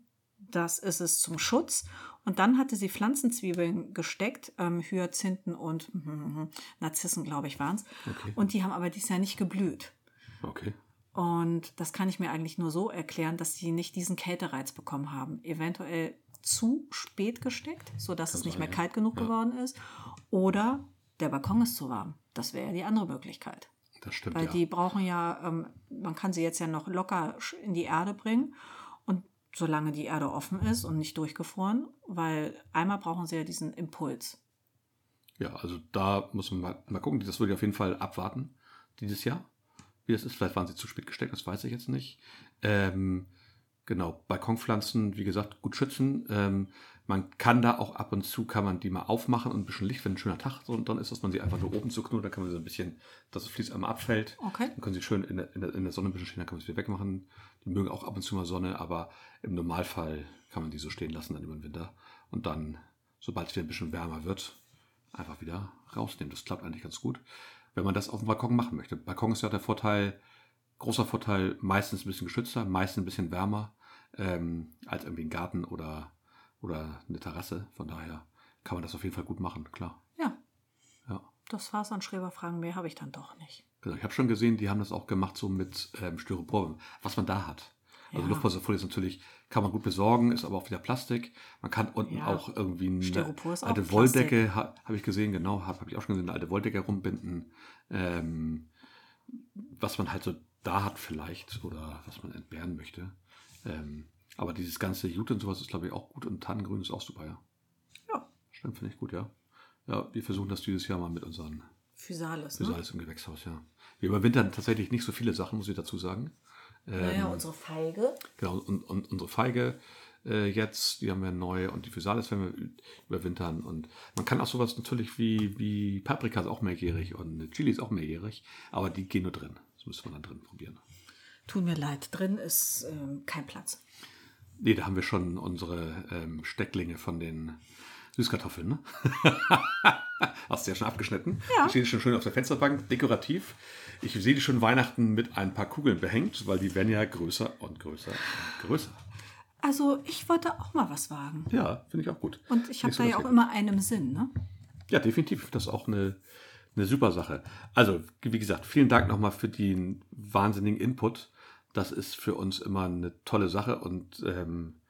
das ist es zum Schutz. Und dann hatte sie Pflanzenzwiebeln gesteckt, ähm, Hyazinthen und Narzissen, glaube ich, waren es. Okay. Und die haben aber dieses Jahr nicht geblüht. Okay. Und das kann ich mir eigentlich nur so erklären, dass sie nicht diesen Kältereiz bekommen haben. Eventuell zu spät gesteckt, sodass es nicht mehr ja. kalt genug Ja. geworden ist. Oder der Balkon ist zu warm. Das wäre ja die andere Möglichkeit. Das stimmt, Weil ja. die brauchen ja, ähm, man kann sie jetzt ja noch locker in die Erde bringen. Solange die Erde offen ist und nicht durchgefroren, weil einmal brauchen sie ja diesen Impuls. Ja, also da muss man mal, mal gucken. Das würde ich auf jeden Fall abwarten dieses Jahr. Wie das ist. Vielleicht waren sie zu spät gesteckt, das weiß ich jetzt nicht. Ähm, genau, Balkonpflanzen, wie gesagt, gut schützen. Ähm, man kann da auch ab und zu, kann man die mal aufmachen und ein bisschen Licht, wenn ein schöner Tag so und dann ist, dass man sie einfach nur oben zuknoten, dann kann man sie so ein bisschen, dass das Fließ einmal abfällt. Okay. Dann können sie schön in der, in der, in der Sonne ein bisschen stehen, dann kann man sie wieder wegmachen. Die mögen auch ab und zu mal Sonne, aber im Normalfall kann man die so stehen lassen dann über den Winter. Und dann, sobald es wieder ein bisschen wärmer wird, einfach wieder rausnehmen. Das klappt eigentlich ganz gut. Wenn man das auf dem Balkon machen möchte. Balkon ist ja der Vorteil, großer Vorteil, meistens ein bisschen geschützter, meistens ein bisschen wärmer ähm, als irgendwie ein Garten oder, oder eine Terrasse. Von daher kann man das auf jeden Fall gut machen, klar. Ja, Ja. das war's an Schreberfragen. Mehr habe ich dann doch nicht. Genau, ich habe schon gesehen, die haben das auch gemacht so mit ähm, Styropor, was man da hat. Also Ja. Luftpolsterfolie ist natürlich, kann man gut besorgen, ist aber auch wieder Plastik. Man kann unten Ja. auch irgendwie eine alte. Wolldecke, ha, habe ich gesehen, genau, habe hab ich auch schon gesehen, eine alte Wolldecke rumbinden. Ähm, was man halt so da hat vielleicht oder was man entbehren möchte. Ähm, aber dieses ganze Jute und sowas ist, glaube ich, auch gut und Tannengrün ist auch super, ja. Ja, Stimmt, finde ich gut, ja. Ja, wir versuchen das dieses Jahr mal mit unseren Physalis. das ist Ne? im Gewächshaus, ja. Wir überwintern tatsächlich nicht so viele Sachen, muss ich dazu sagen. Ähm, Naja, unsere Feige. Genau, und, und unsere Feige, äh, jetzt. Die haben wir neu und die Physalis werden wir überwintern. Und man kann auch sowas natürlich wie, wie Paprika ist auch mehrjährig und Chili ist auch mehrjährig, aber die gehen nur drin. Das müsste man dann drin probieren. Tut mir leid, drin ist ähm, kein Platz. Nee, da haben wir schon unsere ähm, Stecklinge von den Süßkartoffeln. Ne? *laughs* Hast du ja schon abgeschnitten. Ja. Die stehen schon schön auf der Fensterbank, dekorativ. Ich sehe die schon Weihnachten mit ein paar Kugeln behängt, weil die werden ja größer und größer und größer. Also ich wollte auch mal was wagen. Ja, finde ich auch gut. Und ich habe da ja auch immer einen Sinn, ne? Ja, definitiv. Das ist auch eine, eine super Sache. Also, wie gesagt, vielen Dank nochmal für den wahnsinnigen Input. Das ist für uns immer eine tolle Sache und ähm,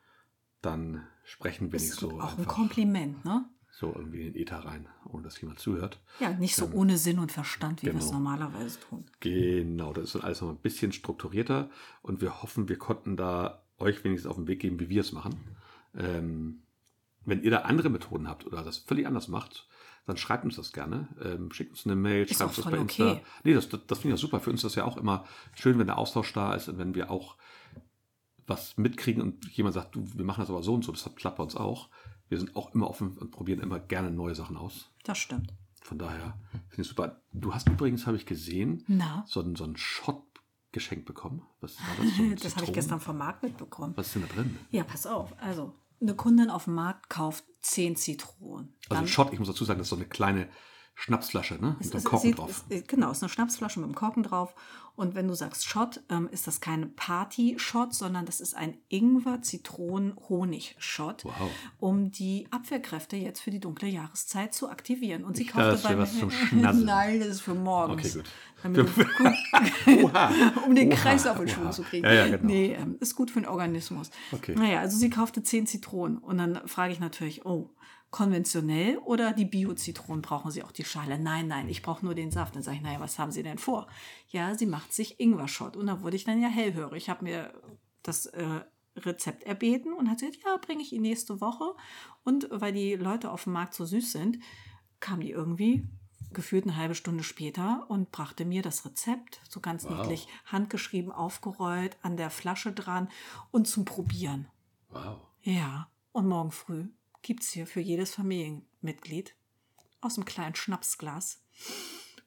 dann sprechen wir Das nicht ist so auch ein Kompliment, ne? so irgendwie in den Äther rein, ohne dass jemand zuhört. Ja, nicht so ohne Sinn und Verstand, wie wir es Genau. normalerweise tun. Genau, das ist dann alles noch ein bisschen strukturierter und wir hoffen, wir konnten da euch wenigstens auf den Weg geben, wie wir es machen. Ähm, wenn ihr da andere Methoden habt oder das völlig anders macht, dann schreibt uns das gerne. Ähm, schickt uns eine Mail, Ist schreibt uns das bei Insta. okay. Nee, das, das, das finde ich ja super. Für uns ist das ja auch immer schön, wenn der Austausch da ist und wenn wir auch was mitkriegen und jemand sagt, du, wir machen das aber so und so, das klappt bei uns auch. Wir sind auch immer offen und probieren immer gerne neue Sachen aus. Das stimmt. Von daher finde ich super. Du hast übrigens, habe ich gesehen, Na? so einen, so einen Shot geschenkt bekommen. Was war das? So *laughs* Das habe ich gestern vom Markt mitbekommen. Was ist denn da drin? Ja, pass auf. Also, eine Kundin auf dem Markt kauft 10 Zitronen. Also Shot, ich muss dazu sagen, das ist so eine kleine Schnapsflasche, ne? Mit einem Korken sieht- drauf. es- genau, ist eine Schnapsflasche mit einem Korken drauf. Und wenn du sagst Shot, ähm, ist das kein Party-Shot, sondern das ist ein Ingwer-Zitronen-Honig-Shot, Wow. um die Abwehrkräfte jetzt für die dunkle Jahreszeit zu aktivieren. Und sie Ich kaufte dachte, beim was zum *laughs* Schnasseln. Nein, das ist für morgens. Okay, gut. Damit *laughs* *laughs* um den Kreislauf in Schwung Oha. zu kriegen. Ja, ja, genau. Nee, ähm, ist gut für den Organismus. Okay. Naja, also sie kaufte 10 Zitronen. Und dann frage ich natürlich, oh, konventionell oder die Bio-Zitronen brauchen Sie auch die Schale? Nein, nein, ich brauche nur den Saft. Dann sage ich, naja, was haben Sie denn vor? Ja, sie macht sich Ingwer-Shot. Und da wurde ich dann ja hellhörig. Ich habe mir das äh, Rezept erbeten und hat gesagt, ja, bringe ich Ihnen nächste Woche. Und weil die Leute auf dem Markt so süß sind, kam die irgendwie gefühlt eine halbe Stunde später und brachte mir das Rezept, so ganz Wow. niedlich handgeschrieben, aufgerollt, an der Flasche dran und zum Probieren. Wow. Ja, und morgen früh gibt's hier für jedes Familienmitglied aus einem kleinen Schnapsglas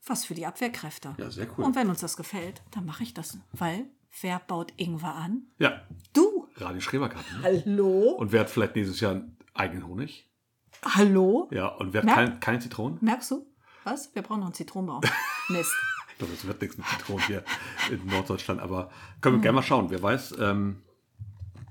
was für die Abwehrkräfte. Ja, sehr cool. Und wenn uns das gefällt, dann mache ich das, weil wer baut Ingwer an? Ja, Du. Radio Schrebergarten. Ne? Hallo? Und wer hat vielleicht nächstes Jahr einen eigenen Honig? Hallo? Ja, und wer hat Merk- keine, keine Zitronen? Merkst du? Was? Wir brauchen noch einen Zitronenbaum. *laughs* Mist. Ich glaube, das wird nichts mit Zitronen hier in Norddeutschland, aber können wir gerne mal schauen. Wer weiß, ähm,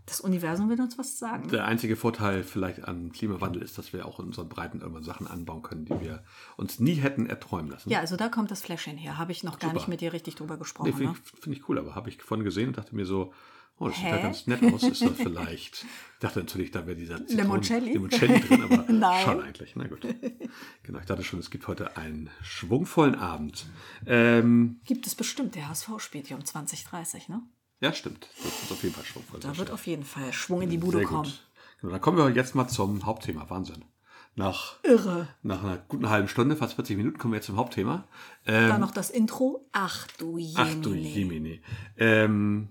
Das Universum will uns was sagen. der einzige Vorteil vielleicht an Klimawandel ist, dass wir auch in unseren Breiten irgendwann Sachen anbauen können, die wir uns nie hätten erträumen lassen. Ja, also da kommt das Fläschchen her. Habe ich noch gar Super. nicht mit dir richtig drüber Nee, gesprochen. finde ne? ich, find ich cool, aber habe ich vorhin gesehen und dachte mir so, oh, das sieht ja Hä? ganz nett aus, ist das vielleicht. Ich dachte natürlich, da wäre dieser Zitronen- Limoncelli? Limoncelli drin, aber *laughs* Nein. schon eigentlich. Na gut. Genau, ich dachte schon, es gibt heute einen schwungvollen Abend. Ähm, Gibt es bestimmt. Der HSV spielt hier um 2030, ne? Ja, stimmt. Das ist auf jeden Fall schwungvoll. Da wird auf jeden Fall Schwung in die Bude Sehr kommen. Genau, dann kommen wir jetzt mal zum Hauptthema. Wahnsinn. Nach, Irre. nach einer guten halben Stunde, fast 40 Minuten, kommen wir jetzt zum Hauptthema. Ähm, Dann noch das Intro. Ach du Jemine. ach du Jemine. Ähm,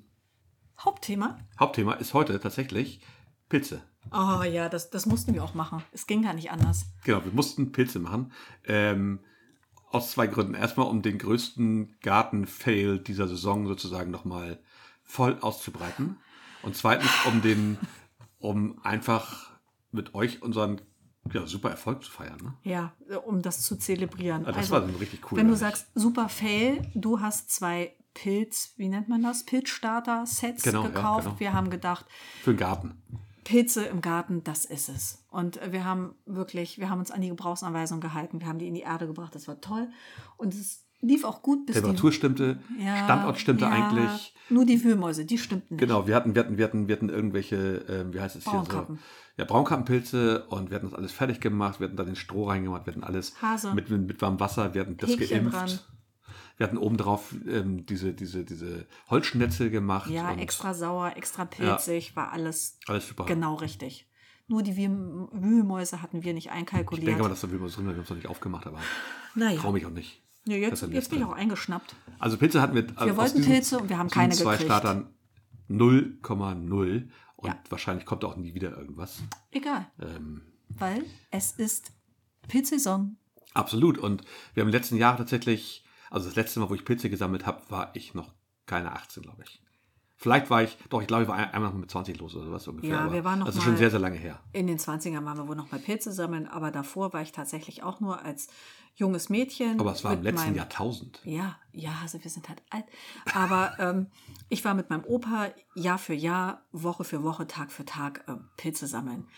Hauptthema? Hauptthema ist heute tatsächlich Pilze. Oh ja, das, das mussten wir auch machen. Es ging gar nicht anders. Genau, wir mussten Pilze machen. Ähm, aus zwei Gründen. Erstmal, um den größten Garten-Fail dieser Saison sozusagen nochmal voll auszubreiten. Und zweitens, um den, um einfach mit euch unseren ja, super Erfolg zu feiern. Ne? Ja, um das zu zelebrieren. Ah, das war dann richtig cool, Wenn du eigentlich. sagst, super Fail, du hast zwei Pilz, wie nennt man das? Pilzstarter-Sets Genau, ja, gekauft. genau. Wir haben gedacht, Für den Garten. Pilze im Garten, das ist es. Und wir haben wirklich, wir haben uns an die Gebrauchsanweisung gehalten, wir haben die in die Erde gebracht, das war toll. Und es lief auch gut, bis Temperatur stimmte, Ja, Standort stimmte ja, eigentlich. Nur die Wühlmäuse, die stimmten nicht. Genau, wir hatten, wir hatten, wir hatten, wir hatten irgendwelche, ähm, wie heißt es hier so? Ja, Braunkappenpilze und wir hatten das alles fertig gemacht, wir hatten da den Stroh reingemacht, wir hatten alles Hase. mit, mit, mit warmem Wasser, wir hatten das Häkchen geimpft. dran. Wir hatten obendrauf ähm, diese, diese, diese Holzschnitzel gemacht. Ja, extra sauer, extra pilzig, war alles Alles super. genau richtig. Nur die Wühl- Wühlmäuse hatten wir nicht Ich einkalkuliert. denke aber, dass da man drin, wir haben es noch nicht aufgemacht, aber naja. traue mich auch nicht. Ja, jetzt, jetzt bin ich auch eingeschnappt. Also Pilze hatten wir. Wir wollten Pilze und wir haben keine zwei gekriegt. Startern 0,0. Und Ja. wahrscheinlich kommt auch nie wieder irgendwas. Egal, Ähm, weil es ist Pilzsaison. absolut. Und wir haben den letzten Jahren tatsächlich, also das letzte Mal, wo ich Pilze gesammelt habe, war ich noch keine 18, glaube ich. Vielleicht war ich, doch, ich glaube, ich war ein- einmal noch mit 20 los oder sowas ungefähr. Ja, wir waren noch Das ist schon sehr, sehr lange her. In den 20ern waren wir wohl noch mal Pilze sammeln, aber davor war ich tatsächlich auch nur als junges Mädchen. Aber es war im letzten Jahrtausend. Ja, ja, also wir sind halt alt. Aber *laughs* ähm, ich war mit meinem Opa Jahr für Jahr, Woche für Woche, Tag für Tag äh, Pilze sammeln.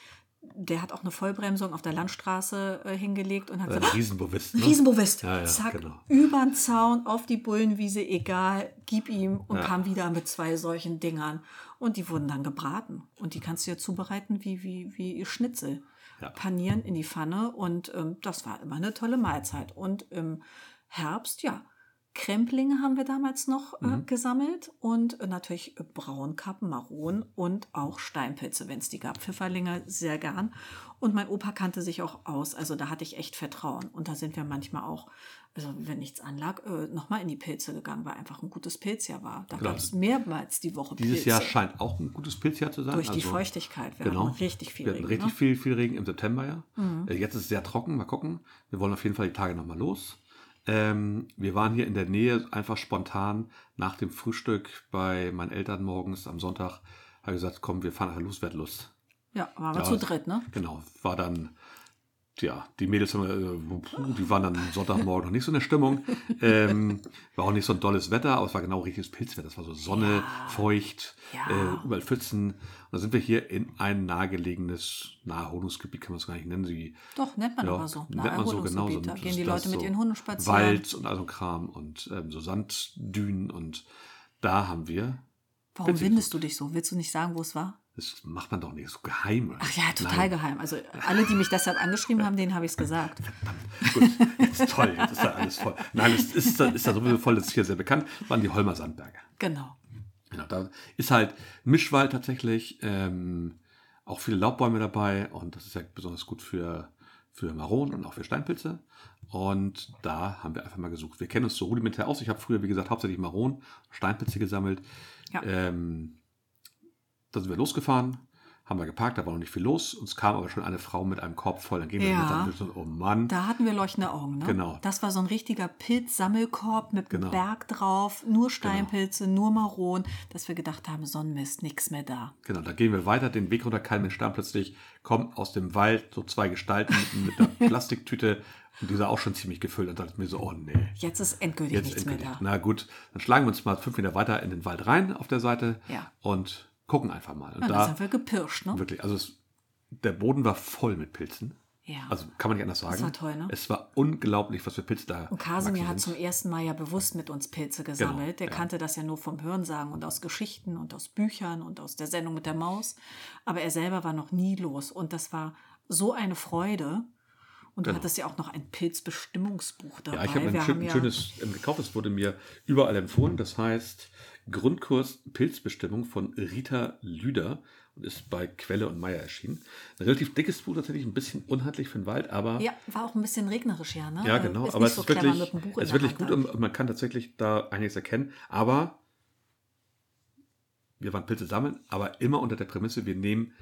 Der hat auch eine Vollbremsung auf der Landstraße äh, hingelegt und hat Ein gesagt, Riesenbewusst. Ne? Riesenbewusst, Ja, ja, zack, genau. übern Zaun, auf die Bullenwiese, egal, gib ihm und Ja. kam wieder mit zwei solchen Dingern. Und die wurden dann gebraten. Und die kannst du ja zubereiten wie, wie, wie Schnitzel. Ja. Panieren in die Pfanne und ähm, das war immer eine tolle Mahlzeit. Und im Herbst, ja, Kremplinge haben wir damals noch Mhm. äh, gesammelt und äh, natürlich Braunkappen, Maronen und auch Steinpilze, wenn es die gab. Pfifferlinge sehr gern. Und mein Opa kannte sich auch aus, also da hatte ich echt Vertrauen. Und da sind wir manchmal auch, also wenn nichts anlag, äh, nochmal in die Pilze gegangen, weil einfach ein gutes Pilzjahr war. Da gab es mehrmals die Woche Dieses Pilze. Jahr scheint auch ein gutes Pilzjahr zu sein. Durch die Also, Feuchtigkeit. Wir Genau. richtig viel Wir hatten Regen. richtig ne? viel, viel Regen im September ja. Äh, Jetzt ist es sehr trocken. Mal gucken. Wir wollen auf jeden Fall die Tage nochmal los. Ähm, wir waren hier in der Nähe einfach spontan nach dem Frühstück bei meinen Eltern morgens am Sonntag. Habe gesagt, komm, wir fahren nachher los, wird Lust. Ja, waren wir Ja, zu dritt, ne? Genau, war dann, ja, die Mädels, haben, äh, die waren dann Sonntagmorgen noch nicht so in der Stimmung. Ähm, war auch nicht so ein dolles Wetter, aber es war genau richtiges Pilzwetter. Es war so Sonne, Ja. feucht, Ja. äh, überall Pfützen. Und da sind wir hier in ein nahegelegenes Naherholungsgebiet, kann man es gar nicht nennen. Sie, Doch, nennt man ja, aber so. nennt man so genau. So, Da das gehen die Leute das mit so ihren Hunden spazieren. Wald und all so ein Kram und ähm, so Sanddünen und da haben wir, Warum windest du dich so? Willst du nicht sagen, wo es war? Das macht man doch nicht so geheim. oder? Ach ja, total Nein. geheim. Also alle, die mich deshalb angeschrieben haben, denen habe ich es gesagt. Gut, jetzt toll, jetzt ist da alles voll. Nein, es ist, da- ist da sowieso voll, das ist hier sehr bekannt, waren die Holmer Sandberge. Genau. Genau, da ist halt Mischwald tatsächlich, ähm, auch viele Laubbäume dabei und das ist ja besonders gut für, für Maronen und auch für Steinpilze. Und da haben wir einfach mal gesucht. Wir kennen uns so rudimentär aus. Ich habe früher, wie gesagt, hauptsächlich Maronen, Steinpilze gesammelt. Ja. Ähm, da sind wir losgefahren, haben wir geparkt, da war noch nicht viel los. Uns kam aber schon eine Frau mit einem Korb voll. Dann gehen wir Ja. mit dann, oh Mann. Da hatten wir leuchtende Augen, ne? Genau. Das war so ein richtiger Pilzsammelkorb mit einem Genau. Berg drauf, nur Steinpilze, nur Maronen, dass wir gedacht haben, Sonnenmist, nix mehr da. Genau, da gehen wir weiter, den Weg runter, kein Mensch stand plötzlich, kommen aus dem Wald so zwei Gestalten *laughs* mit einer Plastiktüte und die sah auch schon ziemlich gefüllt und dachte ich mir so, oh nee. Jetzt ist endgültig Jetzt nichts endgültig. mehr da. Na gut, dann schlagen wir uns mal fünf Meter weiter in den Wald rein auf der Seite Ja. und gucken einfach mal. Und Ja, da sind wir gepirscht, ne? wirklich, also es, der Boden war voll mit Pilzen. Ja. Also kann man nicht anders sagen. war toll, ne? Es war unglaublich, was für Pilze da Und Kasimir hat zum ersten Mal ja bewusst mit uns Pilze gesammelt. Der ja. kannte das ja nur vom Hörensagen und aus Geschichten und aus Büchern und aus der Sendung mit der Maus. Aber er selber war noch nie los. Und das war so eine Freude. Und du Genau. hattest ja auch noch ein Pilzbestimmungsbuch dabei. Ja, ich habe ein schön, ja- schönes ähm, gekauft, es wurde mir überall empfohlen. Das heißt Grundkurs Pilzbestimmung von Rita Lüder und ist bei Quelle und Meier erschienen. Ein relativ dickes Buch, tatsächlich ein bisschen unhandlich für den Wald, aber Ja, war auch ein bisschen regnerisch, ja, ne? ja, genau. Ist aber es so ist wirklich, dem Buch in es ist wirklich gut und man kann tatsächlich da einiges erkennen. Aber wir waren Pilze sammeln, aber immer unter der Prämisse, wir nehmen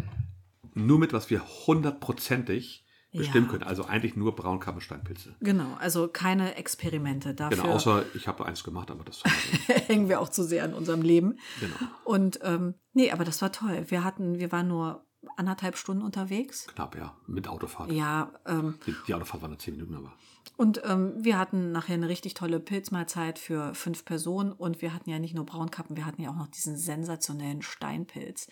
nur mit, was wir hundertprozentig bestimmen Ja. können. Also eigentlich nur Braunkammersteinpilze. Genau, also keine Experimente. Dafür Genau, außer ich habe eins gemacht, aber das *laughs* hängen wir auch zu sehr an unserem Leben. Genau. Und ähm, nee, aber das war toll. Wir hatten, wir waren nur anderthalb Stunden unterwegs. knapp, ja, mit Autofahrt. Ja, ähm, Die, die Autofahrt war nur zehn Minuten, aber und ähm, wir hatten nachher eine richtig tolle Pilzmahlzeit für fünf Personen und wir hatten ja nicht nur Braunkappen, wir hatten ja auch noch diesen sensationellen Steinpilz.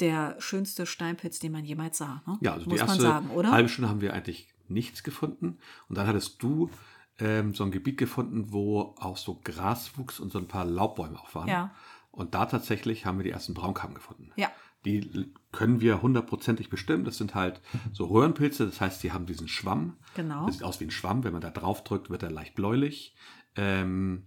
Der schönste Steinpilz, den man jemals sah. Ne? ja, also Muss die erste man sagen, oder? halbe Stunde haben wir eigentlich nichts gefunden. Und dann hattest du ähm, so ein Gebiet gefunden, wo auch so Gras wuchs und so ein paar Laubbäume auch waren. Ja. Und da tatsächlich haben wir die ersten Braunkappen gefunden. Ja. Die können wir hundertprozentig bestimmen. Das sind halt so Röhrenpilze, das heißt, die haben diesen Schwamm. Genau. Das sieht aus wie ein Schwamm. Wenn man da drauf drückt, wird er leicht bläulich. Ähm,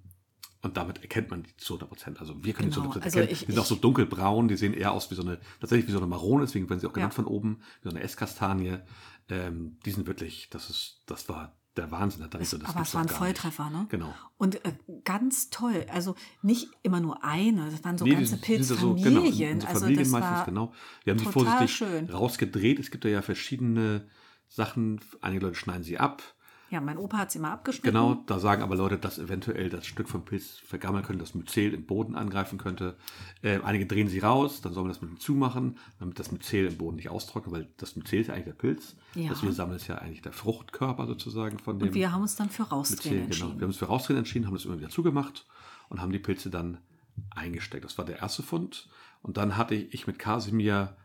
und damit erkennt man die zu 100 Prozent. Also wir können die zu Genau. 100 Prozent Also erkennen. ich- die sind auch so dunkelbraun, die sehen eher aus wie so eine, tatsächlich wie so eine Marone, deswegen werden sie auch genannt Ja. von oben, wie so eine Esskastanie. Ähm, die sind wirklich, das ist, das war der Wahnsinn. Da das Aber es war ein doch gar nicht. Volltreffer, ne? Genau. Und äh, ganz toll. Also nicht immer nur eine, das waren so Nee, ganze die sind so- Pilzfamilien. genau, so also Familien das meistens, war genau. Wir haben total vorsichtig schön. rausgedreht. Es gibt ja verschiedene Sachen. Einige Leute schneiden sie ab. Ja, mein Opa hat sie mal abgeschnitten. Genau, da sagen aber Leute, dass eventuell das Stück vom Pilz vergammeln könnte, das Myzel im Boden angreifen könnte. Äh, einige drehen sie raus, dann soll man das mit dem zumachen, damit das Myzel im Boden nicht austrocknet, weil das Myzel ist ja eigentlich der Pilz. Ja. Was wir sammeln, ist ja eigentlich der Fruchtkörper sozusagen von dem Und wir haben uns dann für rausdrehen Myzel. entschieden. Genau. Wir haben uns für rausdrehen entschieden, haben das immer wieder zugemacht und haben die Pilze dann eingesteckt. Das war der erste Fund. Und dann hatte ich mit Kasimir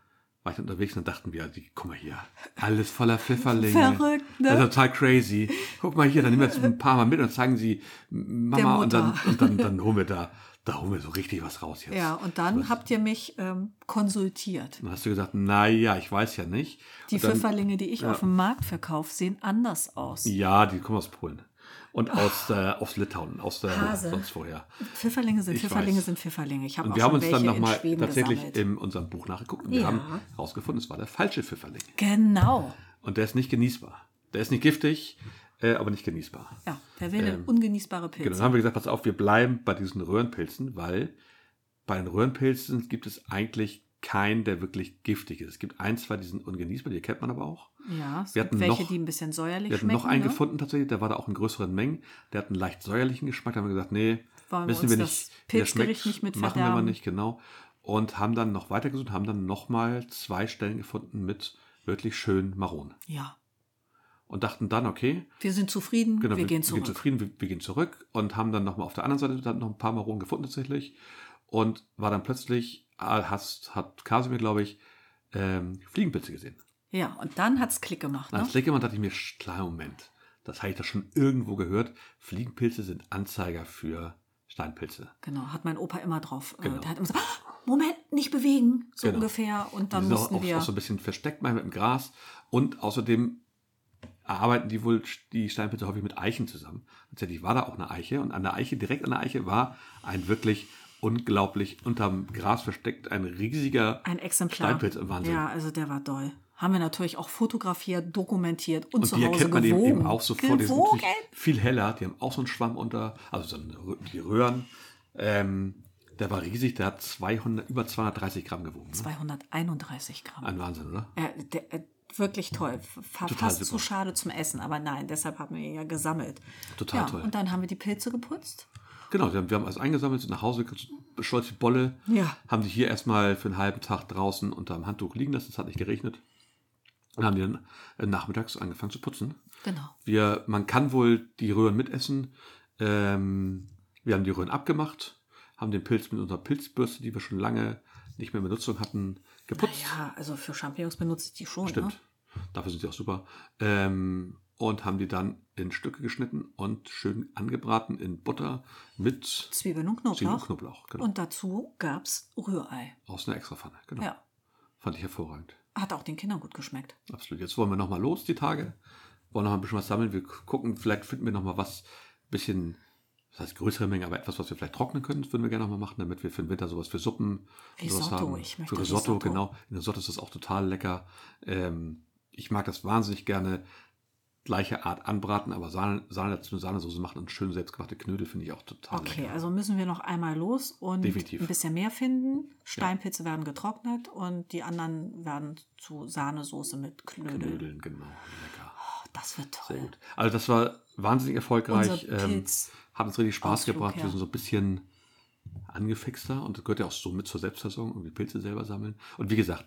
war ich unterwegs und dann dachten wir, die, guck mal hier, alles voller Pfifferlinge. Verrückt, ne? Das ist total crazy. Guck mal hier, dann nehmen wir jetzt ein paar Mal mit und zeigen sie Mama und dann, und dann, dann *laughs* holen wir da, da holen wir so richtig was raus jetzt. Ja, und dann Was- habt ihr mich ähm, konsultiert. Dann hast du gesagt, na ja, ich weiß ja nicht. Die Und dann, Pfifferlinge, die ich auf dem Markt verkaufe, sehen anders aus. Ja, die kommen aus Polen. Und aus, äh, aus Litauen, aus der, Hase. sonst woher. Pfifferlinge sind Ich Pfifferlinge weiß. sind Pfifferlinge. Ich habe Und wir haben uns dann nochmal tatsächlich gesammelt. in unserem Buch nachgeguckt und wir Ja. haben herausgefunden, es war der falsche Pfifferling. Genau. Und der ist nicht genießbar. Der ist nicht giftig, äh, aber nicht genießbar. Ja, wer will denn ungenießbare Pilze? Genau, dann haben wir gesagt, pass auf, wir bleiben bei diesen Röhrenpilzen, weil bei den Röhrenpilzen gibt es eigentlich keinen, der wirklich giftig ist. Es gibt ein, zwei, die sind ungenießbar, die kennt man aber auch. Ja, es Wir gibt hatten welche, noch- die ein bisschen säuerlich Wir hatten schmecken. noch einen ne? gefunden tatsächlich, der war da auch in größeren Mengen. Der hat einen leicht säuerlichen Geschmack. Da haben wir gesagt, nee, Wollen wir uns wir das nicht, Pilzgericht schmeckt. nicht mit Machen wir mal verderben. nicht, genau. Und haben dann noch weitergesucht, haben dann nochmal zwei Stellen gefunden mit wirklich schön Maron. Ja, Und dachten dann, okay, wir sind zufrieden, Genau, wir, gehen Wir zurück. gehen zufrieden, wir, wir gehen zurück und haben dann nochmal auf der anderen Seite dann noch ein paar Maronen gefunden tatsächlich. Und war dann plötzlich, hast, hat Kasimir, glaube ich, ähm, Fliegenpilze gesehen. ja, und dann hat's Klick gemacht. Und Ne? als Leckermann dachte ich mir, klar, Moment, das habe ich doch schon irgendwo gehört. Fliegenpilze sind Anzeiger für Steinpilze. Genau, hat mein Opa immer drauf. Äh, Genau. der hat immer so, "Ah, Moment, nicht bewegen, so Genau. ungefähr. Und dann die sind auch, mussten auch, wir. auch so ein bisschen versteckt manchmal mit dem Gras. Und außerdem arbeiten die wohl die Steinpilze häufig mit Eichen zusammen. Tatsächlich war da auch eine Eiche und an der Eiche, direkt an der Eiche, war ein wirklich unglaublich unterm Gras versteckt, ein riesiger ein Exemplar. Steinpilz im Wahnsinn. Ja, also der war doll. Haben wir natürlich auch fotografiert, dokumentiert und, Und zu die Hause erkennt man gewogen. eben, auch sofort. Die sind Gewogen. viel heller. Die haben auch so einen Schwamm unter, also so die Röhren. Ähm, der war riesig, der hat 200, über 230 Gramm gewogen. Ne? 231 Gramm. Ein Wahnsinn, oder? Äh, der, äh, wirklich toll. Fa- Total Fast super. zu schade zum Essen, aber nein, deshalb haben wir ihn ja gesammelt. Total ja, toll. Und dann haben wir die Pilze geputzt. Genau, wir haben, wir haben alles eingesammelt, sind nach Hause, stolz die Bolle, Ja. haben die hier erstmal für einen halben Tag draußen unter dem Handtuch liegen lassen, es hat nicht geregnet. Und haben die dann äh, nachmittags angefangen zu putzen. Genau. Wir, man kann wohl die Röhren mitessen. Ähm, wir haben die Röhren abgemacht, haben den Pilz mit unserer Pilzbürste, die wir schon lange nicht mehr in Benutzung hatten, geputzt. Ja, also für Champignons benutze ich die schon. Stimmt. Ne? Dafür sind sie auch super. Ähm, und haben die dann in Stücke geschnitten und schön angebraten in Butter mit Zwiebeln und Knoblauch. Zwiebeln und Knoblauch. Genau. Und dazu gab's Rührei. Aus einer Extrapfanne. Genau. Ja. Fand ich hervorragend. Hat auch den Kindern gut geschmeckt. Absolut. Jetzt wollen wir nochmal los, die Tage. Wollen noch ein bisschen was sammeln. Wir gucken, vielleicht finden wir nochmal was, bisschen, das heißt größere Menge, aber etwas, was wir vielleicht trocknen können. Das würden wir gerne nochmal machen, damit wir für den Winter sowas für Suppen und sowas Risotto, haben. ich möchte für Risotto, Risotto. genau. In Risotto ist das auch total lecker. Ähm, ich mag das wahnsinnig gerne. Gleiche Art anbraten, aber Sahne, Sahne dazu, eine Sahnesoße machen und schön selbstgemachte Knödel finde ich auch total Okay, lecker. also müssen wir noch einmal los und Definitiv. ein bisschen mehr finden. Steinpilze werden getrocknet und die anderen werden zu Sahnesoße mit Knödel. Knödeln, genau. Lecker. Oh, das wird toll. Sehr gut. Also das war wahnsinnig erfolgreich. Ähm, hat uns richtig Spaß Ausflug, gebracht. ja. Wir sind so ein bisschen angefixter und das gehört ja auch so mit zur Selbstversorgung und die Pilze selber sammeln. Und wie gesagt,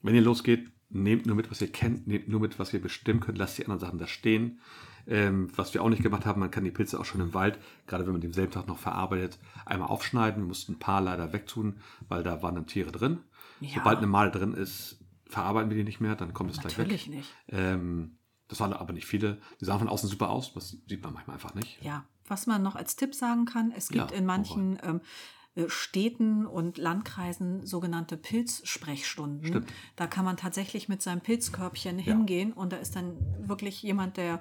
wenn ihr losgeht, nehmt nur mit, was ihr kennt, nehmt nur mit, was ihr bestimmen könnt, lasst die anderen Sachen da stehen. Ähm, was wir auch nicht gemacht haben, man kann die Pilze auch schon im Wald, gerade wenn man denselben Tag noch verarbeitet, einmal aufschneiden. Wir mussten ein paar leider wegtun, weil da waren dann Tiere drin. Ja. Sobald eine Male drin ist, verarbeiten wir die nicht mehr, dann kommt es gleich weg. Natürlich nicht. Ähm, das waren aber nicht viele. Die sahen von außen super aus, das sieht man manchmal einfach nicht. Ja, was man noch als Tipp sagen kann, es gibt Ja, in manchen ähm, äh, Städten und Landkreisen sogenannte Pilzsprechstunden. Stimmt. Da kann man tatsächlich mit seinem Pilzkörbchen hingehen und da ist dann wirklich jemand, der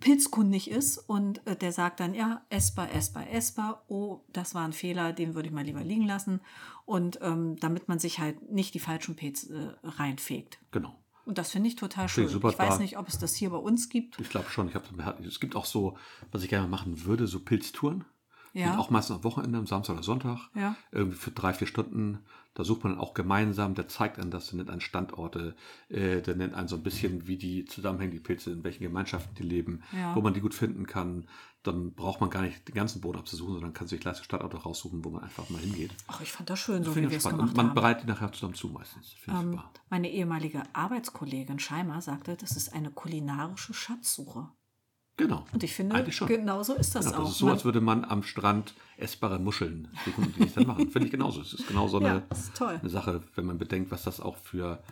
pilzkundig ist und äh, der sagt dann, ja, essbar, essbar, essbar, oh, das war ein Fehler, den würde ich mal lieber liegen lassen und ähm, damit man sich halt nicht die falschen Pilze äh, reinfegt. Genau. und das finde ich total schön. ich super, ich weiß nicht, ob es das hier bei uns gibt. Ich glaube schon. Ich hab, es gibt auch so, was ich gerne machen würde, so Pilztouren. Ja. Und auch meistens am Wochenende, am Samstag oder Sonntag. Ja. Irgendwie für drei, vier Stunden. Da sucht man dann auch gemeinsam. Der zeigt einen das, der nennt einen Standorte. Äh, der nennt einen so ein bisschen, wie die zusammenhängen, die Pilze, in welchen Gemeinschaften die leben, Ja. wo man die gut finden kann. Dann braucht man gar nicht den ganzen Boden abzusuchen, sondern kann sich gleich Standorte raussuchen, wo man einfach mal hingeht. Ach, ich fand das schön, so Finde wie wir es gemacht Und man haben. bereitet die nachher zusammen zu meistens. Ähm, meine ehemalige Arbeitskollegin Scheimer sagte, das ist eine kulinarische Schatzsuche. Genau. Und ich finde, schon. genauso ist das Genau, auch. das ist so, als würde man am Strand essbare Muscheln suchen und die nicht dann machen. Finde ich genauso. Es ist genau so Ja, eine, toll. eine Sache, wenn man bedenkt, was das auch für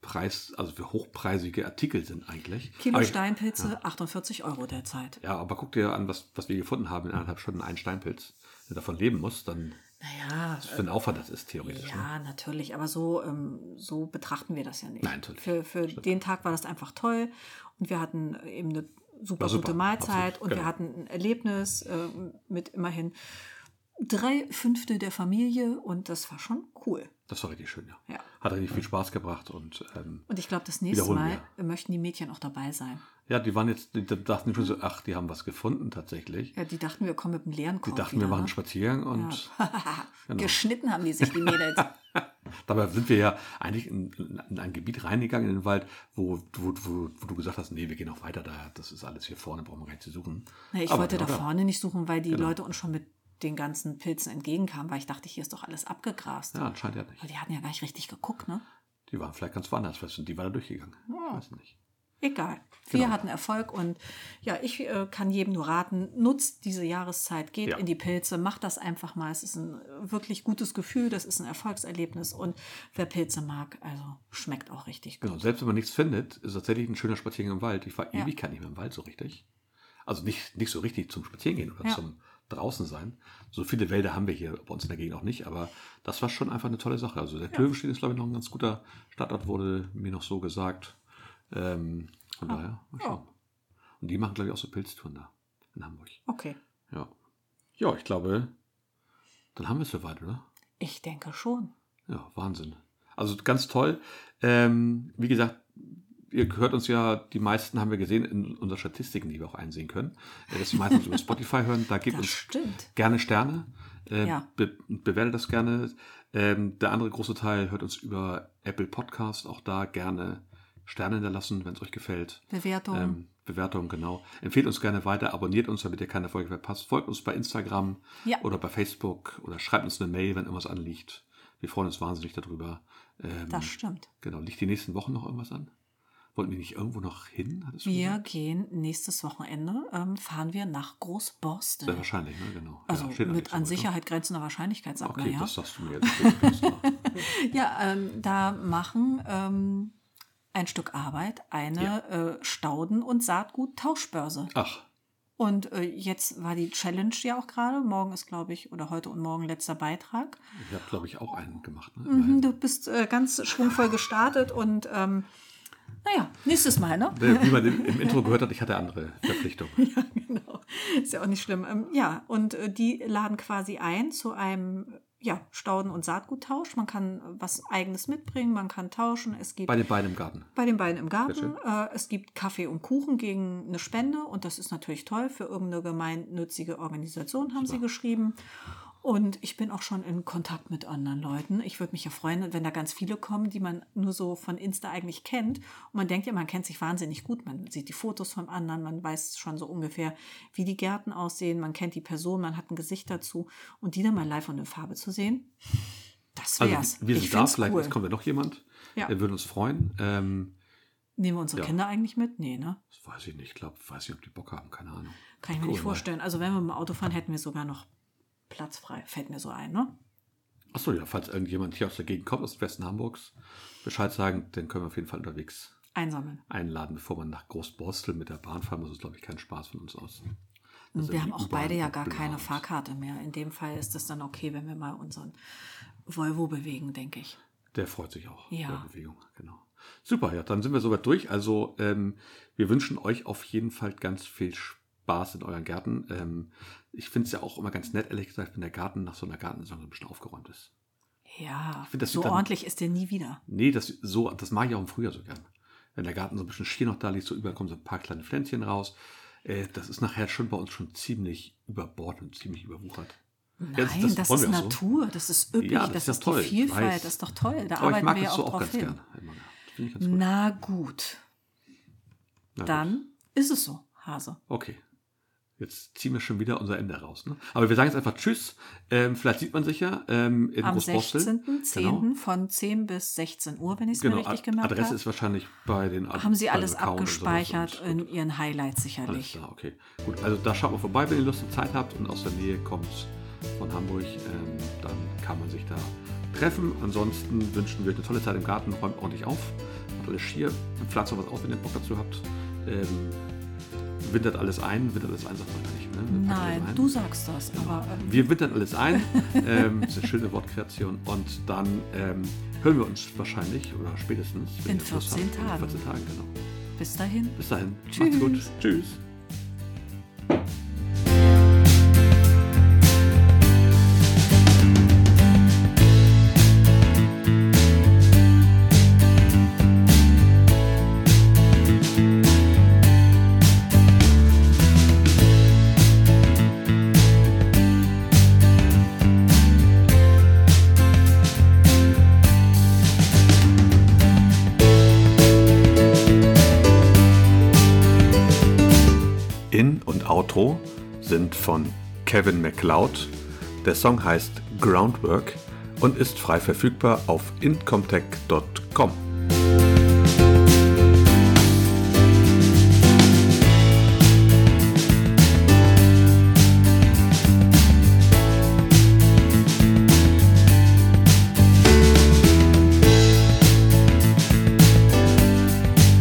Preis, also für hochpreisige Artikel sind eigentlich. Kilo ich- Steinpilze, 48 Euro derzeit. Ja, aber guck dir an, was, was wir gefunden haben in eineinhalb Stunden einen Steinpilz. Wenn du davon leben musst, dann Naja, für einen Aufwand das ist theoretisch. Ne? Ja, natürlich, aber so, ähm, so betrachten wir das ja nicht. Nein, natürlich. Für, für den Tag war das einfach toll und wir hatten eben eine super super, gute Mahlzeit absolut, und genau. wir hatten ein Erlebnis äh, mit immerhin drei Fünfte der Familie und das war schon cool. Das war richtig schön, ja. Ja. Hat richtig viel Spaß gebracht und ähm, Und ich glaube, das nächste Mal möchten die Mädchen auch dabei sein. ja, die waren jetzt, die dachten schon so, ach, die haben was gefunden tatsächlich. Ja, die dachten, wir kommen mit dem leeren Korb Die dachten, wieder, wir machen ne? Spaziergang und *laughs* Genau. Geschnitten haben die sich, die Mädels. *laughs* Dabei sind wir ja eigentlich in, in ein Gebiet reingegangen in den Wald, wo, wo, wo, wo du gesagt hast, nee, wir gehen auch weiter da. Das ist alles hier vorne, brauchen wir gar nicht zu suchen. Na, ich Aber wollte da vorne nicht suchen, weil die Genau. Leute uns schon mit den ganzen Pilzen entgegenkamen, weil ich dachte, hier ist doch alles abgegrast. Ja, anscheinend ja nicht. Aber die hatten ja gar nicht richtig geguckt, ne? Die waren vielleicht ganz woanders fest und die waren da durchgegangen. Weiß nicht. Egal. Wir Genau. hatten Erfolg und ja, ich äh, kann jedem nur raten, nutzt diese Jahreszeit, geht Ja. in die Pilze, macht das einfach mal. Es ist ein wirklich gutes Gefühl, das ist ein Erfolgserlebnis und wer Pilze mag, also schmeckt auch richtig gut. Genau, selbst wenn man nichts findet, ist tatsächlich ein schöner Spaziergang im Wald. Ich war Ja. Ewigkeit nicht mehr im Wald so richtig. Also nicht, nicht so richtig zum Spazierengehen oder Ja. zum draußen sein. So viele Wälder haben wir hier bei uns in der Gegend auch nicht, aber das war schon einfach eine tolle Sache. Also der Klövenstein ist, glaube ich, noch ein ganz guter Standort, wurde mir noch so gesagt. Ähm, von daher, mal schauen. Und die machen, glaube ich, auch so Pilztouren da in Hamburg. Okay. Ja. Ja, ich glaube, dann haben wir es soweit, oder? Ich denke schon. Ja, Wahnsinn. Also ganz toll. Ähm, wie gesagt, ihr hört uns ja, die meisten haben wir gesehen in unseren Statistiken, die wir auch einsehen können, dass die meisten uns über Spotify hören. Da gebt uns stimmt. gerne Sterne. Äh, Ja. be bewertet das gerne. Ähm, der andere große Teil hört uns über Apple Podcast. Auch da gerne Sterne hinterlassen, wenn es euch gefällt. Bewertung. Ähm, Bewertung, genau. Empfehlt uns gerne weiter, abonniert uns, damit ihr keine Folge verpasst. Folgt uns bei Instagram Ja. oder bei Facebook oder schreibt uns eine Mail, wenn irgendwas anliegt. Wir freuen uns wahnsinnig darüber. Ähm, Das stimmt. Genau. Liegt die nächsten Wochen noch irgendwas an? Wollten wir nicht irgendwo noch hin? Wir gesagt? gehen nächstes Wochenende, ähm, fahren wir nach Großborstel. Sehr wahrscheinlich, ne? Genau. Also Ja, mit an? Sicherheit grenzender Wahrscheinlichkeit, sagt Okay, man ja. das sagst du mir jetzt. *laughs* Ja, ähm, da machen ähm, ein Stück Arbeit eine äh, Stauden- und Saatgut-Tauschbörse. Ach, Und äh, jetzt war die Challenge ja auch gerade. Morgen ist, glaube ich, oder heute und morgen letzter Beitrag. ich habe, glaube ich, auch einen gemacht. Ne? Mhm, du bist äh, ganz schwungvoll gestartet und ähm, naja, nächstes Mal, ne? Wie man im, im Intro gehört hat, ich hatte andere Verpflichtungen. *laughs* Ja, genau. Ist ja auch nicht schlimm. Ähm, ja, und äh, die laden quasi ein zu einem ja, Stauden- und Saatguttausch. Man kann äh, was Eigenes mitbringen, man kann tauschen. Es gibt Bei den beiden im Garten. bei den beiden im Garten. Äh, es gibt Kaffee und Kuchen gegen eine Spende und das ist natürlich toll. Für irgendeine gemeinnützige Organisation haben sie geschrieben. Und ich bin auch schon in Kontakt mit anderen Leuten. Ich würde mich ja freuen, wenn da ganz viele kommen, die man nur so von Insta eigentlich kennt. Und man denkt ja, man kennt sich wahnsinnig gut. Man sieht die Fotos von anderen, man weiß schon so ungefähr, wie die Gärten aussehen. Man kennt die Person, man hat ein Gesicht dazu. Und die dann mal live und in Farbe zu sehen, das wär's. Also wir ich sind da, vielleicht cool. jetzt kommt ja noch jemand. Ja. Wir würden uns freuen. Ähm, Nehmen wir unsere Ja. Kinder eigentlich mit? Nee, ne? das weiß ich nicht. Ich glaube, weiß nicht, ob die Bock haben. Keine Ahnung. Kann ich mir Gucken nicht wir mal. vorstellen. Also wenn wir mit dem Auto fahren, hätten wir sogar noch Platz frei. Fällt mir so ein, ne? Achso, ja, falls irgendjemand hier aus der Gegend kommt, aus dem Westen Hamburgs, Bescheid sagen, dann können wir auf jeden Fall unterwegs Einsammeln. einladen, bevor man nach Großborstel mit der Bahn fahren muss. Das ist, glaube ich, kein Spaß von uns aus. Das wir haben auch beide ja gar keine. Fahrkarte mehr. In dem Fall ist es dann okay, wenn wir mal unseren Volvo bewegen, denke ich. Der freut sich auch. Ja. Der Bewegung, genau. Super, ja, dann sind wir soweit durch. Also ähm, wir wünschen euch auf jeden Fall ganz viel Spaß in euren Gärten. Ähm, ich finde es ja auch immer ganz nett, ehrlich gesagt, wenn der Garten nach so einer Gartensaison ein bisschen aufgeräumt ist. Ja, find, das so dann- ordentlich ist der nie wieder. Nee, das, so, das mag ich auch im Frühjahr so gern. Wenn der Garten so ein bisschen schier noch da liegt, so überall kommen so ein paar kleine Pflänzchen raus. Äh, das ist nachher schon bei uns schon ziemlich überbordet und ziemlich überwuchert. Nein, Ja, das, das wollen ist auch so. Natur, das ist üppig, Ja, das, das ist ist die Vielfalt, weiß. das ist doch toll. Da Aber ich arbeiten mag wir das ja so auch auch drauf ganz hin. Das ganz gut. Na gut, Na gut. dann ist es so, Hase. Okay. Jetzt ziehen wir schon wieder unser Ende raus. Ne? Aber wir sagen jetzt einfach Tschüss. Ähm, vielleicht sieht man sich ja ähm, in Am Großborstel. 16.10. Genau. von 10 bis 16 Uhr, wenn ich es Genau, mir richtig Ad- gemerkt Adresse habe. ist wahrscheinlich bei den Haben Sie alles Account und sowas abgespeichert und- in Ihren Highlights Alles sicherlich. klar, okay. Gut, also da schaut mal vorbei, wenn ihr Lust und Zeit habt und aus der Nähe kommt von Hamburg, ähm, dann kann man sich da treffen. Ansonsten wünschen wir euch eine tolle Zeit im Garten, räumt ordentlich auf, macht alles schier, pflanzt noch was auf, wenn ihr Bock dazu habt. Ähm, wintert alles ein, wintert alles ein, sagt man gar nicht. Ne? Nein, ein. du sagst das, aber ähm, Wir wintern alles ein. ähm, das ist eine schöne Wortkreation. Und dann ähm, hören wir uns wahrscheinlich oder spätestens wenn In ihr Schluss 14 habt, in Tagen. 14 Tagen, genau. bis dahin. Bis dahin. Tschüss. Macht's gut. Tschüss. Von Kevin MacLeod. Der Song heißt Groundwork und ist frei verfügbar auf incomtech.com.